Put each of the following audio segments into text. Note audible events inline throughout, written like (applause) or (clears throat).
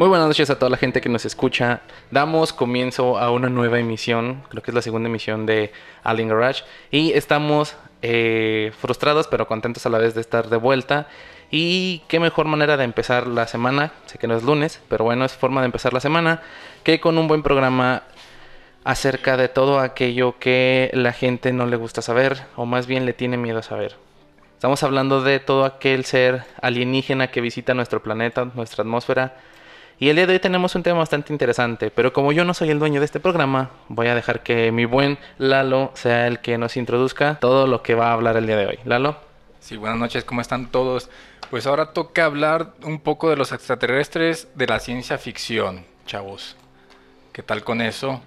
Muy buenas noches a toda la gente que nos escucha. Damos comienzo a una nueva emisión, creo que es la segunda emisión de Alien Garage. Y estamos eh, frustrados pero contentos a la vez de estar de vuelta. Y qué mejor manera de empezar la semana, sé que no es lunes, pero bueno, es forma de empezar la semana, que con un buen programa acerca de todo aquello que la gente no le gusta saber, o más bien le tiene miedo a saber. Estamos hablando de todo aquel ser alienígena que visita nuestro planeta, nuestra atmósfera, y el día de hoy tenemos un tema bastante interesante, pero como yo no soy el dueño de este programa, voy a dejar que mi buen Lalo sea el que nos introduzca todo lo que va a hablar el día de hoy. Lalo. Sí, buenas noches, ¿cómo están todos? Pues ahora toca hablar un poco de los extraterrestres de la ciencia ficción, chavos. ¿Qué tal con eso?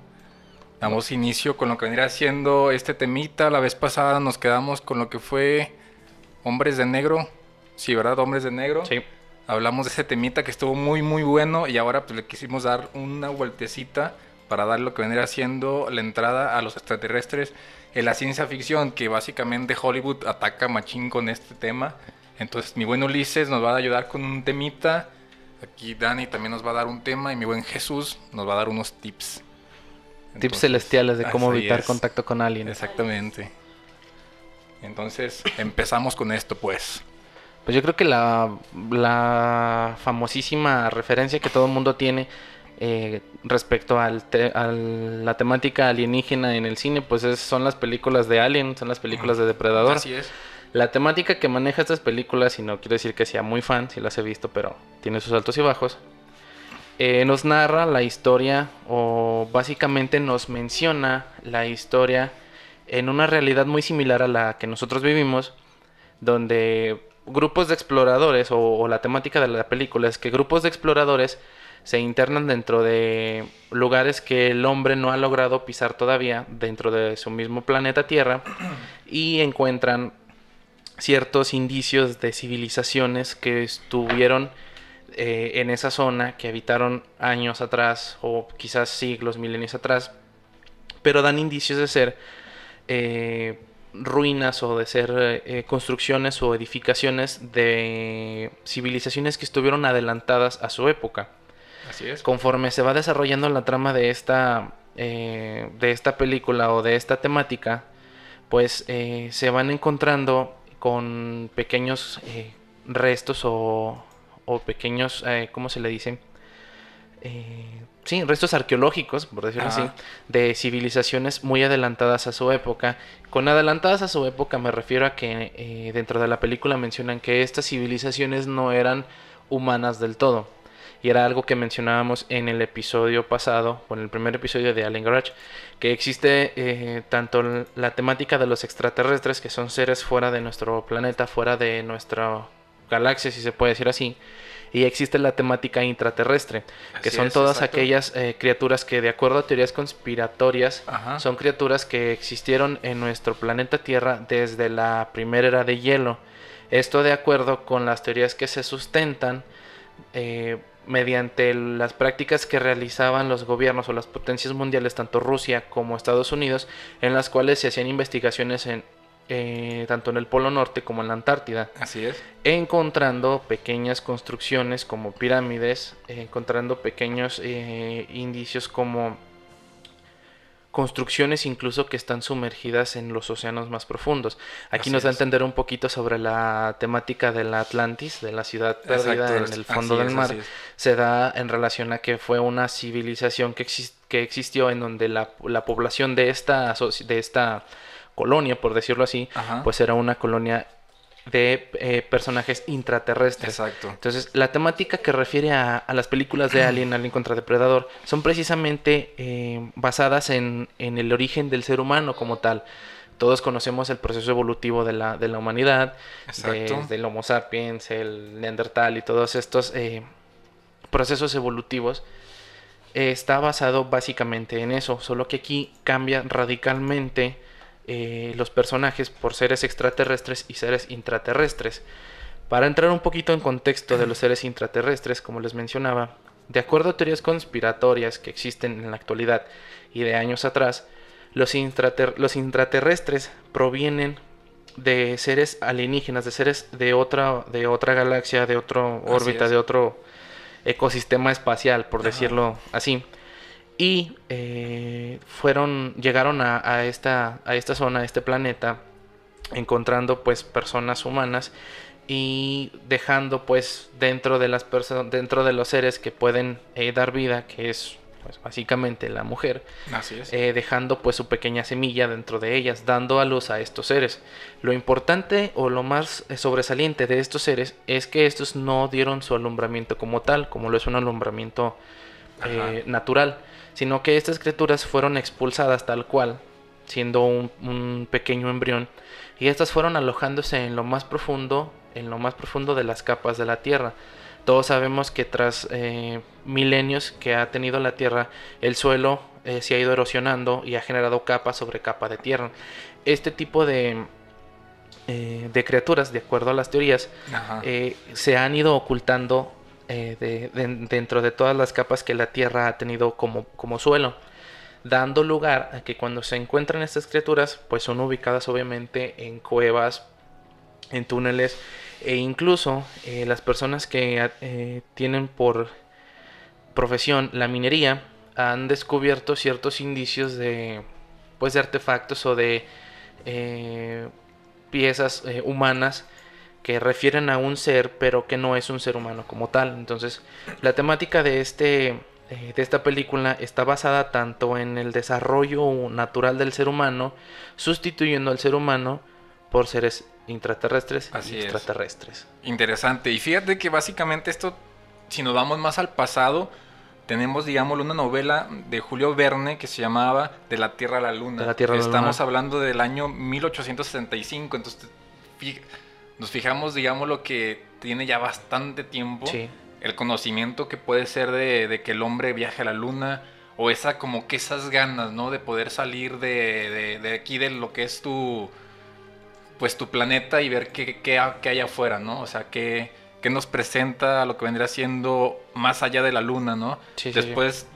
Damos inicio con lo que vendría siendo este temita. La vez pasada nos quedamos con lo que fue Hombres de Negro. Sí, ¿verdad? Hombres de Negro. Sí hablamos de ese temita que estuvo muy muy bueno y ahora pues le quisimos dar una vueltecita para dar lo que vendría siendo la entrada a los extraterrestres en la ciencia ficción, que básicamente Hollywood ataca machín con este tema. Entonces mi buen Ulises nos va a ayudar con un temita, aquí Dani también nos va a dar un tema y mi buen Jesús nos va a dar unos tips. tips celestiales de cómo evitar contacto con alguien. Exactamente. Entonces empezamos con esto pues. Pues yo creo que la, famosísima referencia que todo el mundo tiene eh, respecto al a la temática alienígena en el cine, pues son las películas de Alien, son las películas de Depredador. Así es. La temática que maneja estas películas, y no quiero decir que sea muy fan, si las he visto, pero tiene sus altos y bajos, eh, nos narra la historia o básicamente nos menciona la historia en una realidad muy similar a la que nosotros vivimos, donde grupos de exploradores, o, la temática de la película es que grupos de exploradores se internan dentro de lugares que el hombre no ha logrado pisar todavía dentro de su mismo planeta Tierra y encuentran ciertos indicios de civilizaciones que estuvieron eh, en esa zona, que habitaron años atrás o quizás siglos, milenios atrás, pero dan indicios de ser eh, ruinas o de ser eh, construcciones o edificaciones de civilizaciones que estuvieron adelantadas a su época. Así es. Conforme se va desarrollando la trama de esta, eh, de esta película o de esta temática, pues eh, se van encontrando con pequeños restos o, o pequeños, ¿cómo se le dice? Sí, restos arqueológicos, por decirlo así, de civilizaciones muy adelantadas a su época. Con adelantadas a su época me refiero a que eh, dentro de la película mencionan que estas civilizaciones no eran humanas del todo. Y era algo que mencionábamos en el episodio pasado, o en el primer episodio de Alien Garage, que existe eh, tanto la temática de los extraterrestres, que son seres fuera de nuestro planeta, fuera de nuestra galaxia, si se puede decir así, y existe la temática intraterrestre, que son todas aquellas eh, criaturas que de acuerdo a teorías conspiratorias son criaturas que existieron en nuestro planeta Tierra desde la primera era de hielo. Esto de acuerdo con las teorías que se sustentan eh, mediante las prácticas que realizaban los gobiernos o las potencias mundiales, tanto Rusia como Estados Unidos, en las cuales se hacían investigaciones en eh, tanto en el Polo Norte como en la Antártida. Así es. Encontrando pequeñas construcciones como pirámides, encontrando pequeños eh, indicios como construcciones incluso que están sumergidas en los océanos más profundos. Aquí nos da a entender un poquito sobre la temática de la Atlantis, de la ciudad perdida en el fondo del mar. Se da en relación a que fue una civilización que, que existió en donde la, la población de esta, de esta colonia, por decirlo así, pues era una colonia de eh, personajes intraterrestres. Exacto. Entonces, la temática que refiere a, las películas de Alien, Alien contra Depredador, son precisamente eh, basadas en, el origen del ser humano como tal. Todos conocemos el proceso evolutivo de la, de la humanidad, del Homo sapiens, el Neandertal y todos estos eh, procesos evolutivos. está basado básicamente en eso, solo que aquí cambia radicalmente eh, los personajes por seres extraterrestres y seres intraterrestres. Para entrar un poquito en contexto de los seres intraterrestres, como les mencionaba, de acuerdo a teorías conspiratorias que existen en la actualidad y de años atrás, los, intraterrestres provienen de seres alienígenas, de seres de otra, de otra galaxia, de otra órbita, de otro ecosistema espacial, por decirlo así. Y eh, fueron, llegaron a, esta, a esta zona, a este planeta, encontrando pues personas humanas y dejando pues dentro de las personas dentro de los seres que pueden eh, dar vida que es pues básicamente la mujer eh, dejando pues su pequeña semilla dentro de ellas dando a luz a estos seres. Lo importante o lo más sobresaliente de estos seres es que estos no dieron su alumbramiento como tal como lo es un alumbramiento natural sino que estas criaturas fueron expulsadas tal cual siendo un, un pequeño embrión y estas fueron alojándose en lo más profundo en lo más profundo de las capas de la Tierra. Todos sabemos que tras eh, milenios que ha tenido la Tierra, el suelo eh, se ha ido erosionando y ha generado capa sobre capa de tierra. Este tipo de, eh, de criaturas, de acuerdo a las teorías, se han ido ocultando dentro de todas las capas que la Tierra ha tenido como, como suelo dando lugar a que cuando se encuentran estas criaturas, pues son ubicadas obviamente en cuevas, en túneles e incluso eh, las personas que eh, tienen por profesión la minería han descubierto ciertos indicios de pues de artefactos o de eh, piezas humanas que refieren a un ser pero que no es un ser humano como tal entonces la temática de este de esta película está basada tanto en el desarrollo natural del ser humano sustituyendo al ser humano por seres intraterrestres y extraterrestres. Interesante. Y fíjate que básicamente esto, si nos vamos más al pasado, tenemos, digamos, una novela de Julio Verne que se llamaba De la Tierra a la Luna. la Tierra Estamos hablando del año 1865, entonces nos fijamos, digamos, lo que tiene ya bastante tiempo. El conocimiento que puede ser de, que el hombre viaje a la luna, o esa como que esas ganas, ¿no? De poder salir de, de aquí de lo que es tu pues tu planeta y ver qué, qué, hay afuera, ¿no? O sea, qué, qué, nos presenta lo que vendría siendo más allá de la luna, ¿no? Después,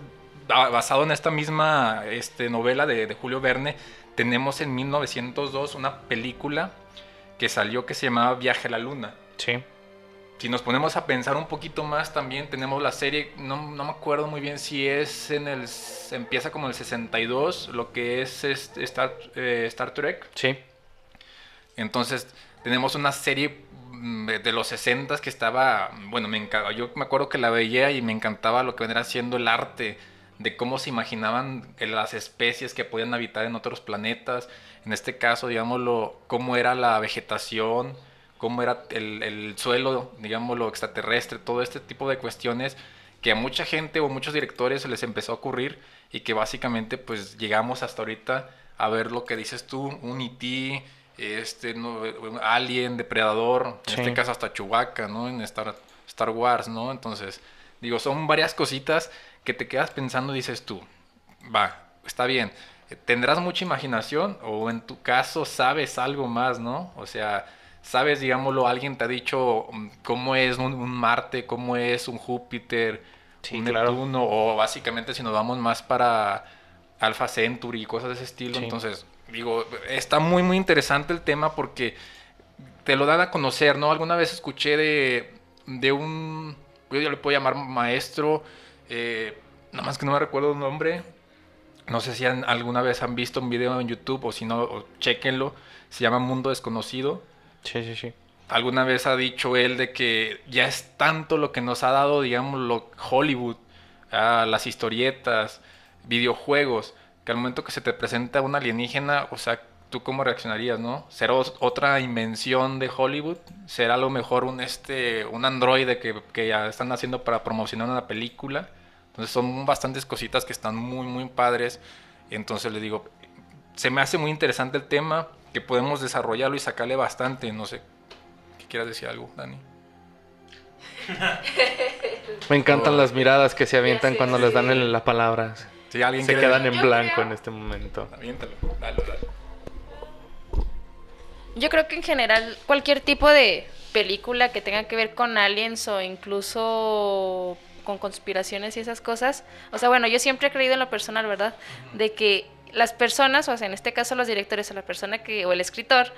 basado en esta misma este, novela de, Julio Verne, tenemos en 1902 una película que salió que se llamaba Viaje a la Luna. Sí. Si nos ponemos a pensar un poquito más, también tenemos la serie, no, no me acuerdo muy bien si es en el. empieza como el 62, lo que es, Star, eh, Star Trek. Sí. Entonces, tenemos una serie mm, de los 60 que estaba, bueno, me encantaba, yo me acuerdo que la veía y me encantaba lo que vendría siendo el arte de cómo se imaginaban las especies que podían habitar en otros planetas, en este caso, digámoslo, cómo era la vegetación, cómo era el, el suelo, digámoslo, extraterrestre, todo este tipo de cuestiones que a mucha gente o muchos directores se les empezó a ocurrir y que básicamente pues llegamos hasta ahorita a ver lo que dices tú, un E.T., este, no, Alien, Depredador, en este caso hasta Chewbacca, ¿no? En Star, Star Wars, ¿no? Entonces, digo, son varias cositas que te quedas pensando dices tú, va, está bien, tendrás mucha imaginación o en tu caso sabes algo más, ¿no? O sea, sabes, digámoslo, alguien te ha dicho mm, cómo es un, Marte, cómo es un Júpiter, un Neptuno, o básicamente si nos vamos más para Alpha Centauri y cosas de ese estilo, entonces digo, está muy, muy interesante el tema porque te lo dan a conocer, ¿no? Alguna vez escuché de, de un, yo le puedo llamar maestro, eh, nada más que no me recuerdo el nombre, no sé si alguna vez han visto un video en YouTube o si no, chequenlo, se llama Mundo Desconocido. Sí, sí, sí. Alguna vez ha dicho él de que ya es tanto lo que nos ha dado, digamos, lo, Hollywood, ah, las historietas, videojuegos, que al momento que se te presenta un alienígena, o sea, ¿tú cómo reaccionarías, no? ¿Será otra invención de Hollywood? ¿Será a lo mejor un, este, un androide que, que ya están haciendo para promocionar una película? Entonces son bastantes cositas que están muy, muy padres. Entonces le digo, se me hace muy interesante el tema, que podemos desarrollarlo y sacarle bastante. No sé, ¿qué quieras decir algo, Dani? Me encantan las miradas que se avientan cuando les dan la palabra se quedan en blanco en este momento. Yo creo que en general cualquier tipo de película que tenga que ver con aliens o incluso con conspiraciones y esas cosas. O sea, bueno, yo siempre he creído en lo personal, ¿verdad? De que las personas, o sea, en este caso los directores o la persona que, o el escritor,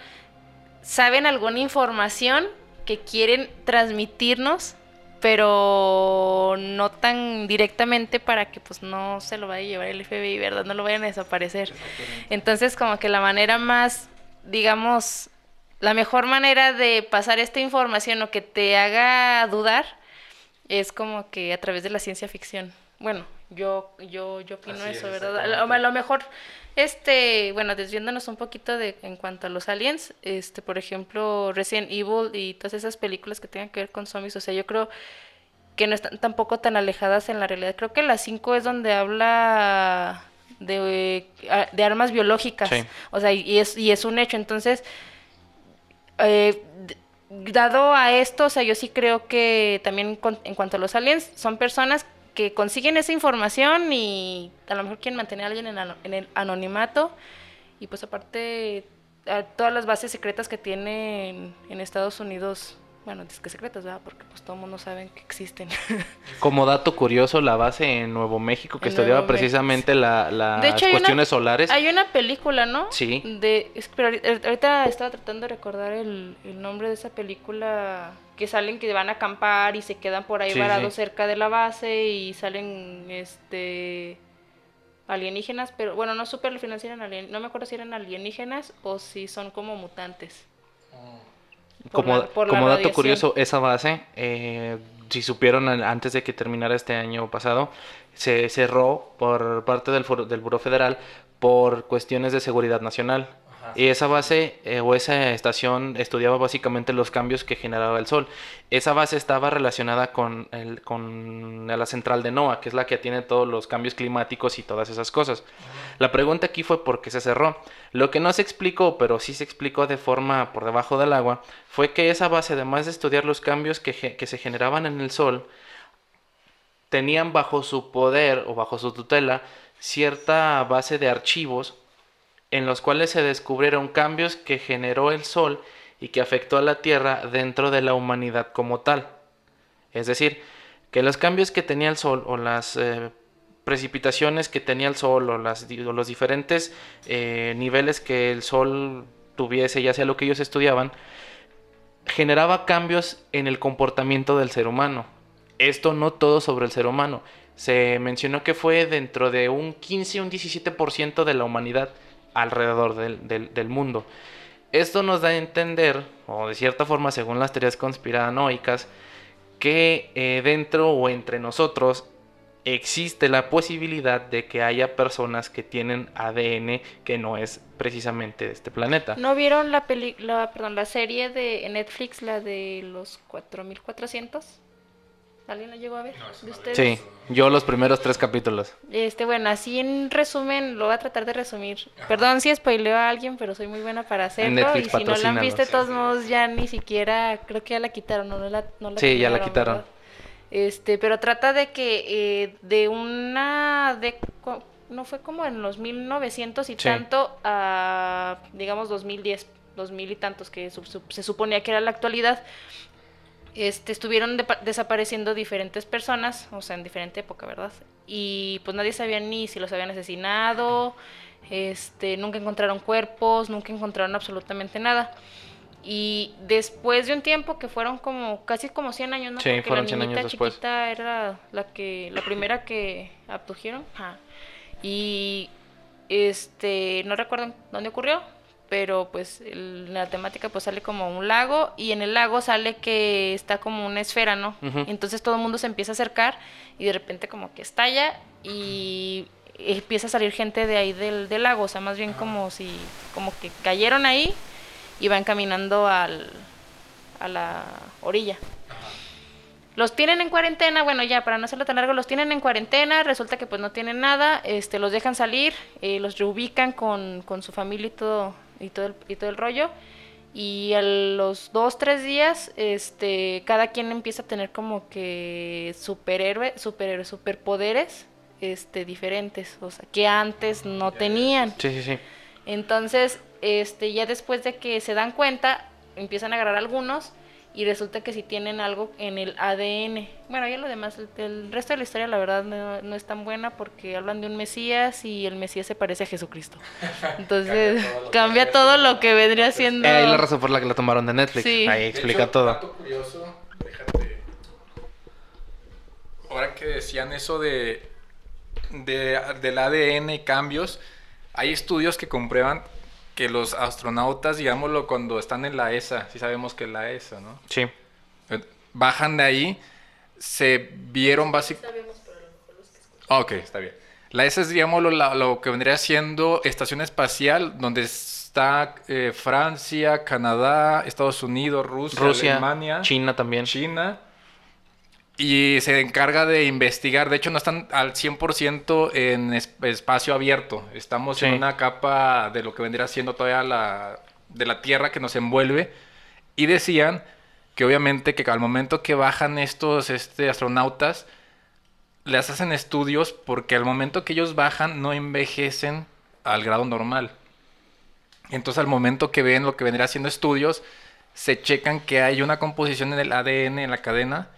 saben alguna información que quieren transmitirnos pero no tan directamente para que pues no se lo vaya a llevar el FBI, ¿verdad? No lo vayan a desaparecer. Entonces como que la manera más, digamos, la mejor manera de pasar esta información o que te haga dudar es como que a través de la ciencia ficción. Bueno, yo yo yo opino eso, ¿verdad? A lo, mejor este, bueno, desviándonos un poquito de en cuanto a los aliens, este, por ejemplo, Resident Evil y todas esas películas que tengan que ver con zombies, o sea, yo creo que no están tampoco tan alejadas en la realidad. Creo que la 5 es donde habla de, de armas biológicas. O sea, y es, y es un hecho. Entonces, eh, dado a esto, o sea, yo sí creo que también en cuanto a los aliens, son personas que consiguen esa información y a lo mejor quieren mantener a alguien en, en el anonimato. Y pues aparte, todas las bases secretas que tienen en Estados Unidos bueno, es que secretas, ¿verdad? Porque pues todo el mundo sabe que existen. (laughs) Como dato curioso, la base en Nuevo México que estudiaba precisamente la, las cuestiones solares. Hay una película, ¿no? Sí. De, pero ahorita estaba tratando de recordar el, nombre de esa película que salen que van a acampar y se quedan por ahí varados cerca de la base y salen este alienígenas, pero bueno, no supe al final si eran alienígenas, no me acuerdo si eran alienígenas o si son como mutantes. Oh como, como dato curioso, esa base, eh, si supieron antes de que terminara este año pasado, se cerró por parte del, del Buró Federal por cuestiones de seguridad nacional. Y esa base eh, o esa estación estudiaba básicamente los cambios que generaba el Sol. Esa base estaba relacionada con, el, con la central de NOAA, que es la que tiene todos los cambios climáticos y todas esas cosas. La pregunta aquí fue por qué se cerró. Lo que no se explicó, pero sí se explicó de forma por debajo del agua, fue que esa base, además de estudiar los cambios que, que se generaban en el Sol, tenían bajo su poder o bajo su tutela cierta base de archivos en los cuales se descubrieron cambios que generó el Sol y que afectó a la Tierra dentro de la humanidad como tal. Es decir, que los cambios que tenía el Sol o las eh, precipitaciones que tenía el Sol o, los diferentes eh, niveles que el Sol tuviese, ya sea lo que ellos estudiaban, generaba cambios en el comportamiento del ser humano. Esto no todo sobre el ser humano. Se mencionó que fue dentro de un 15 o un 17% de la humanidad alrededor del, mundo. Esto nos da a entender, o de cierta forma según las teorías conspiranoicas, que eh, dentro o entre nosotros existe la posibilidad de que haya personas que tienen ADN que no es precisamente de este planeta. ¿No vieron la, la, perdón, la serie de Netflix, la de los 4400? ¿Alguien la llegó a ver? Sí, yo los primeros tres capítulos. Este, bueno, así en resumen, lo voy a tratar de resumir. Perdón si spoileo a alguien, pero soy muy buena para hacerlo. y si no la han visto, de todos modos, ya ni siquiera, creo que ya la quitaron, no, la, no Sí, ya la quitaron. Este, pero trata de que eh, de una, de, no fue como en los 1900 y tanto a, digamos, 2010, 2000 y tantos, que se suponía que era la actualidad este, estuvieron desapareciendo diferentes personas, o sea, en diferente época, ¿verdad? Y pues nadie sabía ni si los habían asesinado, este, nunca encontraron cuerpos, nunca encontraron absolutamente nada. Y después de un tiempo que fueron como casi como 100 años, ¿no? Sí, Porque fueron la 100 años después. chiquita era la que la primera que abdujeron. Y este, no recuerdo dónde ocurrió, pero pues la temática pues sale como un lago y en el lago sale que está como una esfera, ¿no? Entonces todo el mundo se empieza a acercar y de repente como que estalla y empieza a salir gente de ahí del, del lago, o sea, más bien como si como que cayeron ahí y van caminando al, a la orilla. Los tienen en cuarentena, bueno ya para no hacerlo tan largo, los tienen en cuarentena, resulta que pues no tienen nada, este, los dejan salir, eh, los reubican con, con su familia y todo y todo el, y todo el rollo. Y a los dos, tres días, este, cada quien empieza a tener como que superhéroe, superhéroe, superpoderes, este, diferentes, o sea, que antes no tenían. Sí, sí, sí. Entonces, este, ya después de que se dan cuenta, empiezan a agarrar algunos y resulta que si tienen algo en el ADN. Bueno, ya lo demás, el, resto de la historia la verdad no, es tan buena porque hablan de un Mesías y el Mesías se parece a Jesucristo. (laughs) Entonces cambia todo lo que, vendría siendo... Eh, la razón por la que la tomaron de Netflix. Ahí explica todo. curioso, déjate que decían eso de, de del ADN y cambios, hay estudios que comprueban que los astronautas, digámoslo, cuando están en la ESA, si sabemos que es la ESA, ¿no? Sí. Eh, Bajan de ahí, se vieron básicamente... Ok, está bien. La ESA es, digamos, lo, la- lo que vendría siendo estación espacial, donde está eh, Francia, Canadá, Estados Unidos, Rusia, Rusia, Alemania, China también. China. Y se encarga de investigar. De hecho, no están al 100% en es- espacio abierto. Estamos en una capa de lo que vendría siendo todavía la, de la Tierra que nos envuelve. Y decían que obviamente que al momento que bajan estos este, astronautas, les hacen estudios porque al momento que ellos bajan no envejecen al grado normal. Entonces al momento que ven lo que vendría haciendo estudios, se checan que hay una composición en el ADN en la cadena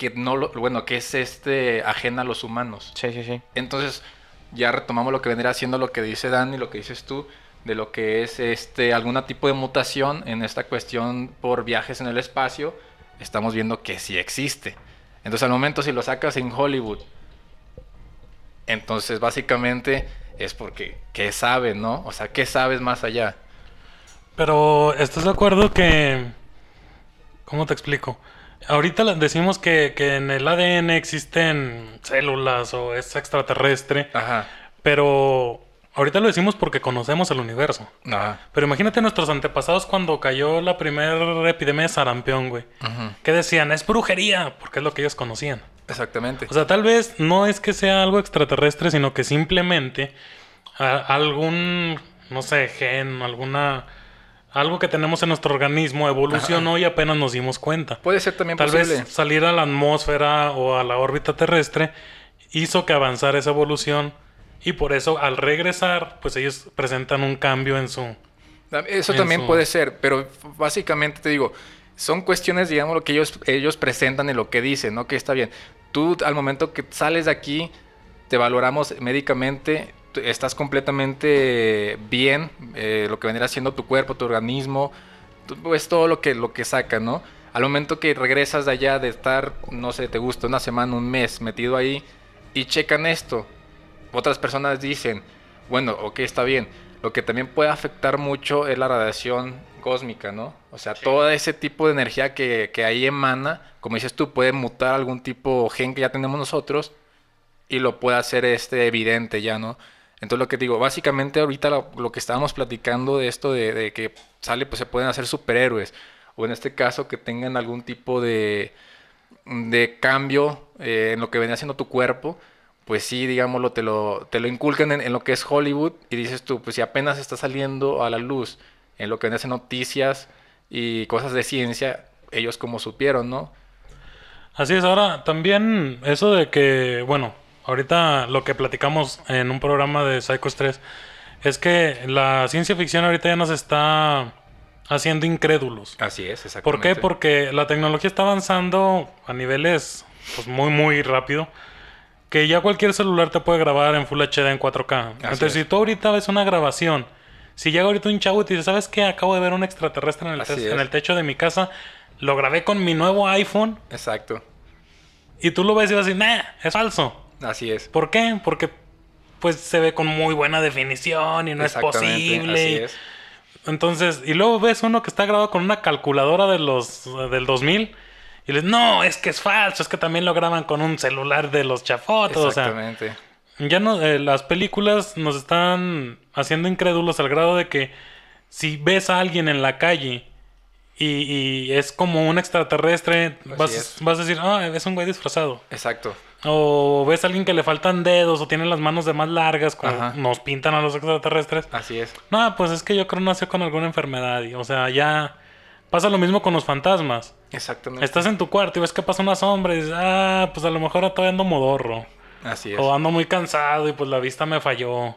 que no lo, bueno, que es este ajena a los humanos. Sí, sí, sí. Entonces, ya retomamos lo que vendría haciendo lo que dice Dani, lo que dices tú, de lo que es este algún tipo de mutación en esta cuestión por viajes en el espacio, estamos viendo que sí existe. Entonces, al momento si lo sacas en Hollywood, entonces básicamente es porque qué sabes, ¿no? O sea, ¿qué sabes más allá? Pero, ¿estás de acuerdo que... ¿Cómo te explico? Ahorita decimos que, que en el ADN existen células o es extraterrestre, Ajá. pero ahorita lo decimos porque conocemos el universo. Ajá. Pero imagínate nuestros antepasados cuando cayó la primera epidemia de sarampión, güey. Ujú. Que decían, es brujería, porque es lo que ellos conocían. Exactamente. O sea, tal vez no es que sea algo extraterrestre, sino que simplemente algún, no sé, gen, alguna... Algo que tenemos en nuestro organismo evolucionó y apenas nos dimos cuenta. Puede ser también Tal posible. vez salir a la atmósfera o a la órbita terrestre hizo que avanzara esa evolución y por eso al regresar, pues ellos presentan un cambio en su... Eso en también su- puede ser, pero básicamente te digo, son cuestiones, digamos, lo que ellos, ellos presentan y lo que dicen, ¿no? Que está bien. Tú, al momento que sales de aquí, te valoramos médicamente, estás completamente bien, eh, lo que vendrá siendo tu cuerpo, tu organismo, tú- pues todo lo que, lo que saca, ¿no? Al momento que regresas de allá, de estar, no sé, te gusta una semana, un mes metido ahí, y checan esto, otras personas dicen, bueno, ok, está bien. Lo que también puede afectar mucho es la radiación cósmica, ¿no? O sea, todo ese tipo de energía que, que ahí emana, como dices tú, puede mutar algún tipo de gen que ya tenemos nosotros y lo puede hacer este evidente ya, ¿no? Entonces lo que digo, básicamente ahorita lo, que estábamos platicando de esto de, que sale, pues se pueden hacer superhéroes, o en este caso que tengan algún tipo de, de cambio eh, en lo que venía haciendo tu cuerpo, pues sí, digámoslo, te lo, te lo inculcan en, en lo que es Hollywood y dices tú, pues si apenas está saliendo a la luz en lo que viene a ser noticias y cosas de ciencia, ellos como supieron, ¿no? Así es, ahora también eso de que, bueno, ahorita lo que platicamos en un programa de Psycho 3 es que la ciencia ficción ahorita ya nos está haciendo incrédulos. Así es, ¿Por exactamente. qué? Porque la tecnología está avanzando a niveles pues muy muy rápido. Que ya cualquier celular te puede grabar en Full HD en 4K. Entonces, es. si tú ahorita ves una grabación, si llega ahorita un chavo y te dice, ¿sabes qué? Acabo de ver un extraterrestre en el, Así te- es. en el techo de mi casa, lo grabé con mi nuevo iPhone Exacto, y tú lo ves y vas a decir, nah, es falso. Así es. ¿Por qué? Porque pues se ve con muy buena definición y no es posible. Así y- es. entonces, y luego ves uno que está grabado con una calculadora de los del 2000 y les no, es que es falso, es que también lo graban con un celular de los chafotos, o sea, Exactamente. ya no eh, las películas nos están haciendo incrédulos al grado de que si ves a alguien en la calle y, y es como un extraterrestre, vas, vas a decir, ah, es un güey disfrazado. Exacto. O ves a alguien que le faltan dedos o tiene las manos de más largas, como Ajá. nos pintan a los extraterrestres. Así es. No, pues es que yo creo nació con alguna enfermedad. y, o sea, ya pasa lo mismo con los fantasmas. Exactamente. Estás en tu cuarto y ves que pasa una sombra y dices, ah, pues a lo mejor todavía ando modorro. Así es. O ando muy cansado y pues la vista me falló.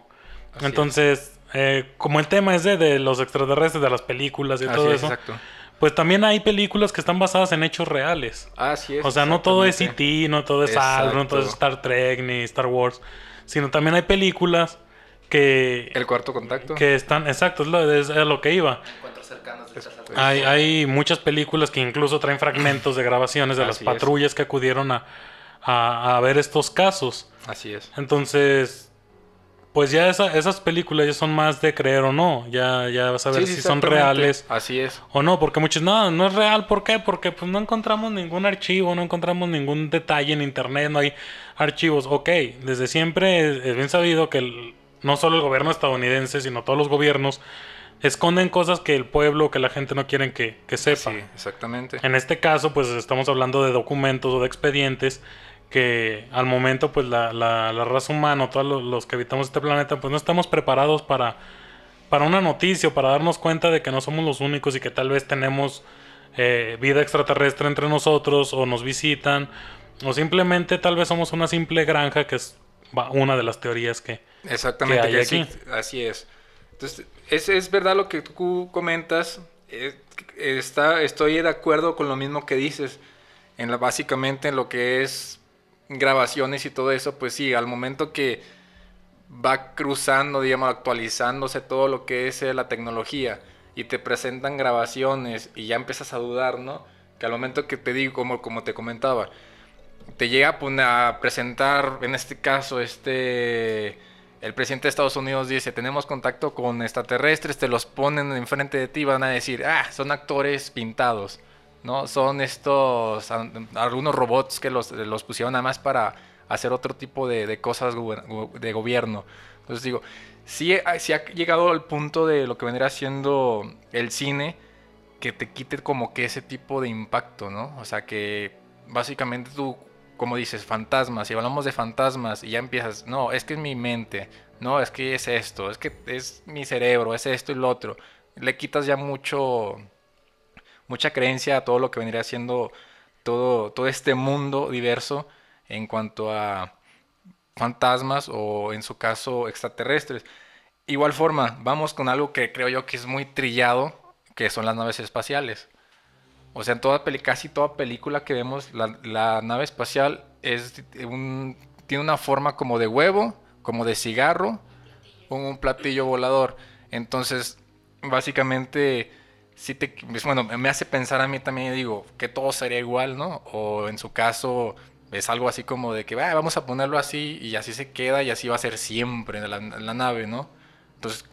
Así Entonces, eh, como el tema es de, de los extraterrestres, de las películas y Así todo es, eso, exacto. Pues también hay películas que están basadas en hechos reales. Así es. O sea, no todo es. E.T., no todo es Alien, no todo es. Star Trek ni Star Wars, sino también hay películas que, El cuarto contacto. que están, exacto, es lo, es a lo que iba. Hay, hay muchas películas que incluso traen fragmentos de grabaciones de las es. patrullas que acudieron a, a, a ver estos casos. Así es. Entonces, pues ya esa- esas películas ya son más de creer o no. Ya, ya vas a ver Sí, si son reales Así es. o no. Porque muchos, no, no es real. ¿Por qué? Porque pues no encontramos ningún archivo, no encontramos ningún detalle en internet, no hay archivos. Ok, desde siempre es, es bien sabido que el- no solo el gobierno estadounidense, sino todos los gobiernos esconden cosas que el pueblo, que la gente no quieren que, que sepa. Sí, exactamente. En este caso, pues estamos hablando de documentos o de expedientes que al momento, pues la, la, la raza humana, todos los, los que habitamos este planeta, pues no estamos preparados para, para una noticia o para darnos cuenta de que no somos los únicos y que tal vez tenemos eh, vida extraterrestre entre nosotros o nos visitan o simplemente tal vez somos una simple granja que es una de las teorías que... Exactamente, que hay que sí, aquí. así es. Entonces, es, es verdad lo que tú comentas. eh, está, estoy de acuerdo con lo mismo que dices. En la, básicamente en lo que es grabaciones y todo eso, pues sí, al momento que va cruzando, digamos, actualizándose todo lo que es eh, la tecnología y te presentan grabaciones y ya empiezas a dudar, ¿no? Que al momento que te digo, como, como te comentaba, te llega a presentar, en este caso, este, el presidente de Estados Unidos dice, tenemos contacto con extraterrestres, te los ponen enfrente de ti, van a decir, ah, son actores pintados, ¿no? Son estos, algunos robots que los, los pusieron nada más para hacer otro tipo de, de cosas de gobierno. Entonces digo, ha- sí ha llegado al punto de lo que vendría siendo el cine, que te quite como que ese tipo de impacto, ¿no? O sea, que básicamente tú, como dices, fantasmas, si hablamos de fantasmas y ya empiezas, no, es que es mi mente, no, es que es esto, es que es mi cerebro, es esto y lo otro. Le quitas ya mucho, mucha creencia a todo lo que vendría siendo todo, todo este mundo diverso en cuanto a fantasmas o en su caso extraterrestres. Igual forma, vamos con algo que creo yo que es muy trillado, que son las naves espaciales. O sea, en toda casi toda película que vemos, la, la nave espacial es un, tiene una forma como de huevo, como de cigarro, con un platillo volador. Entonces, básicamente, bueno, me hace pensar a mí también, digo, que todo sería igual, ¿no? O en su caso, es algo así como de que "Ah, vamos a ponerlo así y así se queda y así va a ser siempre en la, nave, ¿no? Entonces,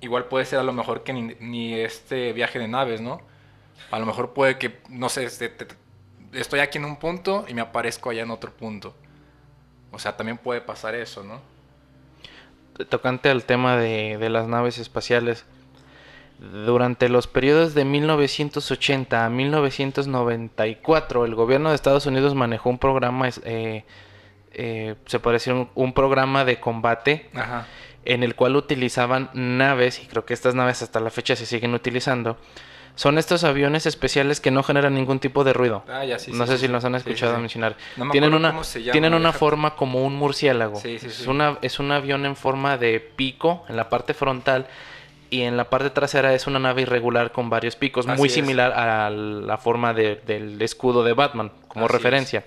igual puede ser a lo mejor que ni, este viaje de naves, ¿no? A lo mejor puede que, no sé, este, te- te- estoy aquí en un punto y me aparezco allá en otro punto. O sea, también puede pasar eso, ¿no? tocante al tema de, de las naves espaciales. Durante los periodos de 1980 a 1994, el gobierno de Estados Unidos manejó un programa, eh, eh, se pareció un, un programa de combate Ajá. en el cual utilizaban naves, y creo que estas naves hasta la fecha se siguen utilizando. Son estos aviones especiales que no generan ningún tipo de ruido. Ah, ya, sí, no sí, sé sí, si los han escuchado mencionar. No me tienen una, cómo se llama, tienen una forma como un murciélago. Sí, sí, Es, una, es un avión en forma de pico en la parte frontal y en la parte trasera es una nave irregular con varios picos, Así muy es. similar a la forma de- del escudo de Batman, como Así es. referencia.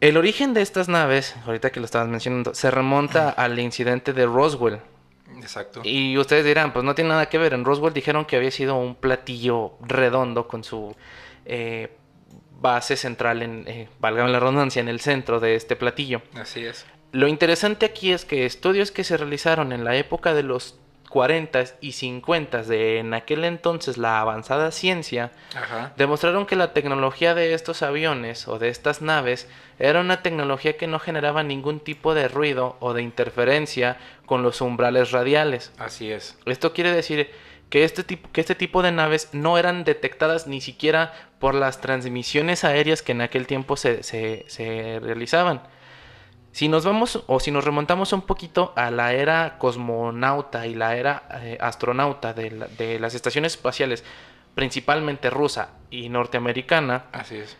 El origen de estas naves, ahorita que lo estabas mencionando, se remonta al incidente de Roswell. Exacto. Y ustedes dirán, pues no tiene nada que ver. En Roswell dijeron que había sido un platillo redondo con su eh, base central, en, eh, valga la redundancia, en el centro de este platillo. Así es. Lo interesante aquí es que estudios que se realizaron en la época de los 40 y 50 de en aquel entonces la avanzada ciencia Ajá. demostraron que la tecnología de estos aviones o de estas naves era una tecnología que no generaba ningún tipo de ruido o de interferencia con los umbrales radiales. Así es. Esto quiere decir que este tipo, que este tipo de naves no eran detectadas ni siquiera por las transmisiones aéreas que en aquel tiempo se, se- se realizaban. Si nos vamos o si nos remontamos un poquito a la era cosmonauta y la era eh, astronauta de, la- de las estaciones espaciales, principalmente rusa y norteamericana, Así es.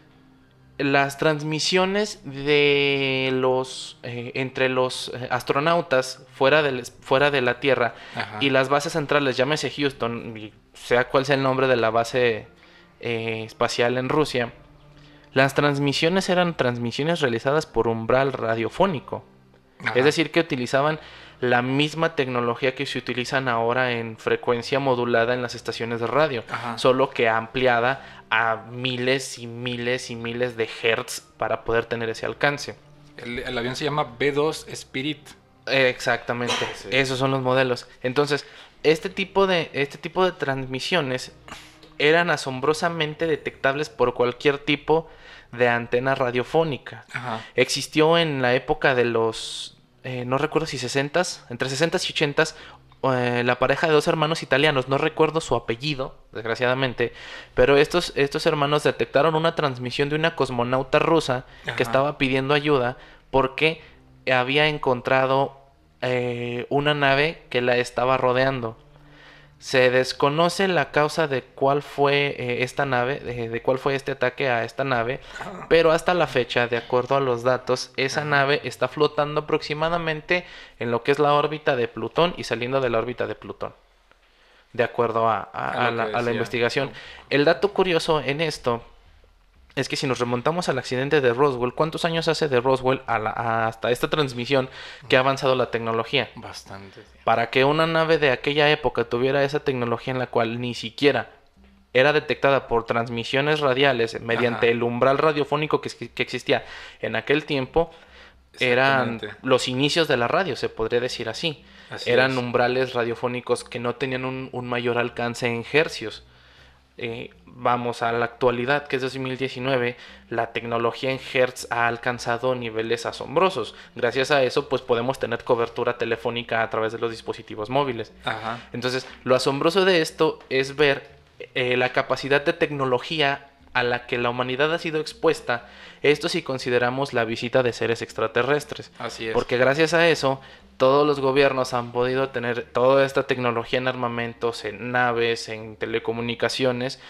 las transmisiones de los eh, entre los eh, astronautas fuera de la Tierra Ajá. y las bases centrales, llámese Houston, y sea cual sea el nombre de la base eh, espacial en Rusia, las transmisiones eran transmisiones realizadas por umbral radiofónico. Ajá. Es decir, que utilizaban la misma tecnología que se utilizan ahora en frecuencia modulada en las estaciones de radio, Ajá. solo que ampliada a miles y miles y miles de hertz para poder tener ese alcance. El, el avión se llama B2 Spirit. Exactamente, Sí. esos son los modelos. Entonces, este tipo de este tipo de transmisiones eran asombrosamente detectables por cualquier tipo de antena radiofónica. Ajá. Existió en la época de los, eh, no recuerdo si 60s, entre 60s y 80s, eh, la pareja de dos hermanos italianos, no recuerdo su apellido, desgraciadamente, pero estos, estos hermanos detectaron una transmisión de una cosmonauta rusa Ajá. que estaba pidiendo ayuda porque había encontrado eh, una nave que la estaba rodeando. Se desconoce la causa de cuál fue eh, esta nave, de, de cuál fue este ataque a esta nave, pero hasta la fecha, de acuerdo a los datos, esa nave está flotando aproximadamente en lo que es la órbita de Plutón y saliendo de la órbita de Plutón. De acuerdo a, a- A lo a la, investigación. El dato curioso en esto es que si nos remontamos al accidente de Roswell, ¿cuántos años hace de Roswell a la- a- hasta esta transmisión que ha avanzado la tecnología? Bastante. Para que una nave de aquella época tuviera esa tecnología en la cual ni siquiera era detectada por transmisiones radiales mediante Ajá. el umbral radiofónico que, que existía en aquel tiempo, eran los inicios de la radio, se podría decir así. Así eran es. umbrales radiofónicos que no tenían un, un mayor alcance en hercios. Eh, vamos a la actualidad, que es 2019, la tecnología en hertz ha alcanzado niveles asombrosos. Gracias a eso, pues podemos tener cobertura telefónica a través de los dispositivos móviles. Ajá. Entonces, lo asombroso de esto es ver eh, la capacidad de tecnología a la que la humanidad ha sido expuesta, esto si consideramos la visita de seres extraterrestres. Así es. Porque gracias a eso, todos los gobiernos han podido tener toda esta tecnología en armamentos, en naves, en telecomunicaciones,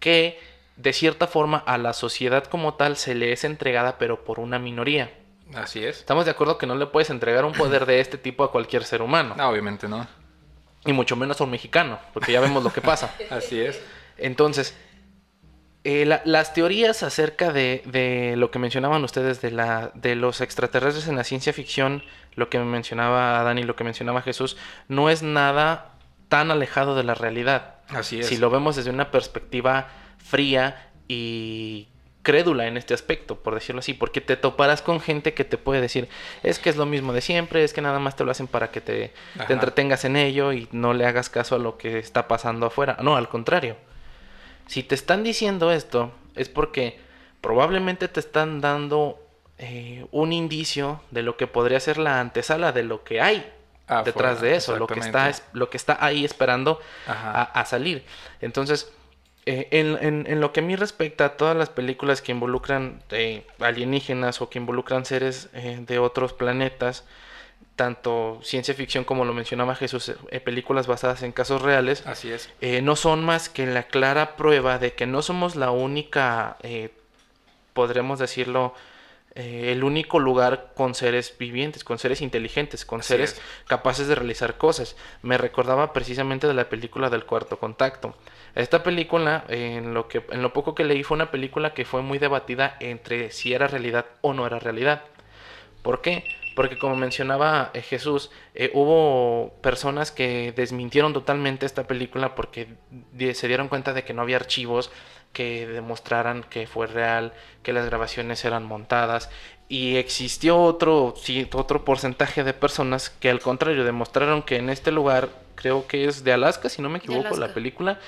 que de cierta forma a la sociedad como tal se le es entregada, pero por una minoría. Así es. Estamos de acuerdo que no le puedes entregar un poder de este tipo a cualquier ser humano, No, obviamente no. y mucho menos a un mexicano, porque ya vemos lo que pasa. (laughs) Así es. Entonces, eh, la- las teorías acerca de, de lo que mencionaban ustedes de, la, de los extraterrestres en la ciencia ficción, lo que mencionaba Dani, lo que mencionaba Jesús, no es nada tan alejado de la realidad. Así es. Si lo vemos desde una perspectiva fría y crédula en este aspecto, por decirlo así, porque te toparás con gente que te puede decir, es que es lo mismo de siempre, es que nada más te lo hacen para que te, te entretengas en ello y no le hagas caso a lo que está pasando afuera. No, al contrario. Si te están diciendo esto, es porque probablemente te están dando eh, un indicio de lo que podría ser la antesala de lo que hay Afuera, detrás de eso, lo que, está, lo que está ahí esperando a, a salir. Entonces, eh, en, en- en lo que a mí respecta a todas las películas que involucran eh, alienígenas o que involucran seres eh, de otros planetas, tanto ciencia ficción como lo mencionaba Jesús, eh, películas basadas en casos reales, Así es. eh, no son más que la clara prueba de que no somos la única, eh, podremos decirlo, eh, el único lugar con seres vivientes, con seres inteligentes, con Así seres es. capaces de realizar cosas. Me recordaba precisamente de la película del cuarto contacto. Esta película, en lo que, en lo poco que leí, fue una película que fue muy debatida entre si era realidad o no era realidad. ¿Por qué? Porque como mencionaba eh, Jesús, eh, hubo personas que desmintieron totalmente esta película porque se dieron cuenta de que no había archivos que demostraran que fue real, que las grabaciones eran montadas. Y existió otro, sí, otro porcentaje de personas que al contrario demostraron que en este lugar, creo que es de Alaska, si no me equivoco, la película,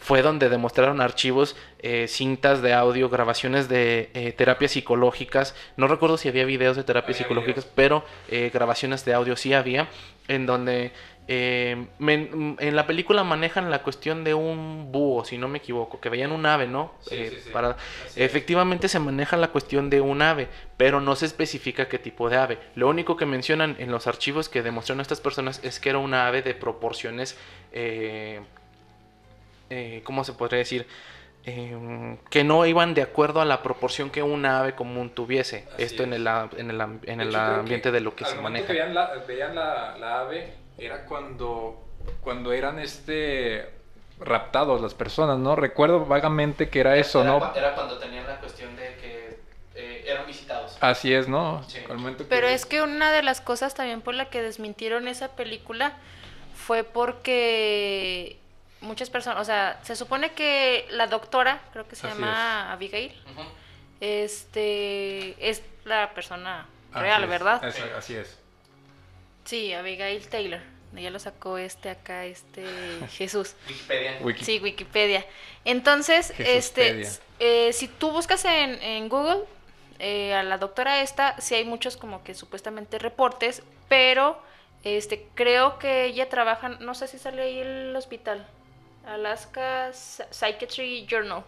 fue donde demostraron archivos, eh, cintas de audio, grabaciones de eh, terapias psicológicas. No recuerdo si había videos de terapias Había psicológicas, pero eh, grabaciones de audio sí había, en donde men- en la película manejan la cuestión de un búho, si no me equivoco, que veían un ave, ¿no? Sí, sí, sí. Para, efectivamente se maneja la cuestión de un ave, pero no se especifica qué tipo de ave. Lo único que mencionan en los archivos que demostraron estas personas es que era una ave de proporciones, eh, eh, ¿cómo se podría decir? Eh, que no iban de acuerdo a la proporción que una ave común tuviese. Así Esto en el, en el, en De el hecho, ambiente de lo que al se maneja. que veían la, veían la, la ave, era cuando, cuando eran este raptados las personas, ¿no? Recuerdo vagamente que era eso, ¿no? Era cuando tenían la cuestión de que eran visitados. Así es, ¿no? Pero es que una de las cosas también por la que desmintieron esa película fue porque muchas personas, o sea, se supone que la doctora, creo que se llama Abigail, este, es la persona real, ¿verdad? así es. Sí, Abigail Taylor. Ya lo sacó este acá, este (laughs) Jesús. Wikipedia. Sí, Wikipedia. Entonces, este, eh, si tú buscas en, en Google eh, a la doctora esta, sí hay muchos como que supuestamente reportes, pero este, creo que ella trabaja, no sé si sale ahí el hospital, Alaska Psychiatry Journal.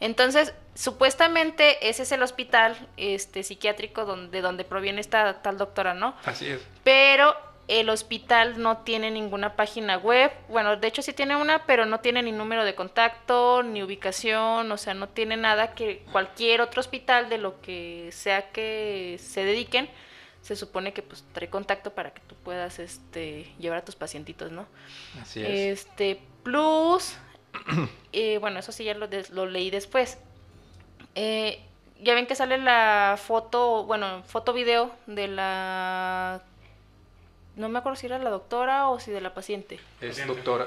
Entonces, supuestamente ese es el hospital este, psiquiátrico donde, de donde proviene esta tal doctora, ¿no? Así es. Pero el hospital no tiene ninguna página web. Bueno, de hecho sí tiene una, pero no tiene ni número de contacto, ni ubicación, o sea, no tiene nada que cualquier otro hospital de lo que sea que se dediquen, se supone que pues trae contacto para que tú puedas este llevar a tus pacientitos, ¿no? Así es. Este, plus, (clears throat) eh, bueno, eso sí ya lo, lo leí después. Eh, ya ven que sale la foto, bueno, foto video de la no me acuerdo si era la doctora o si de la paciente. Es doctora.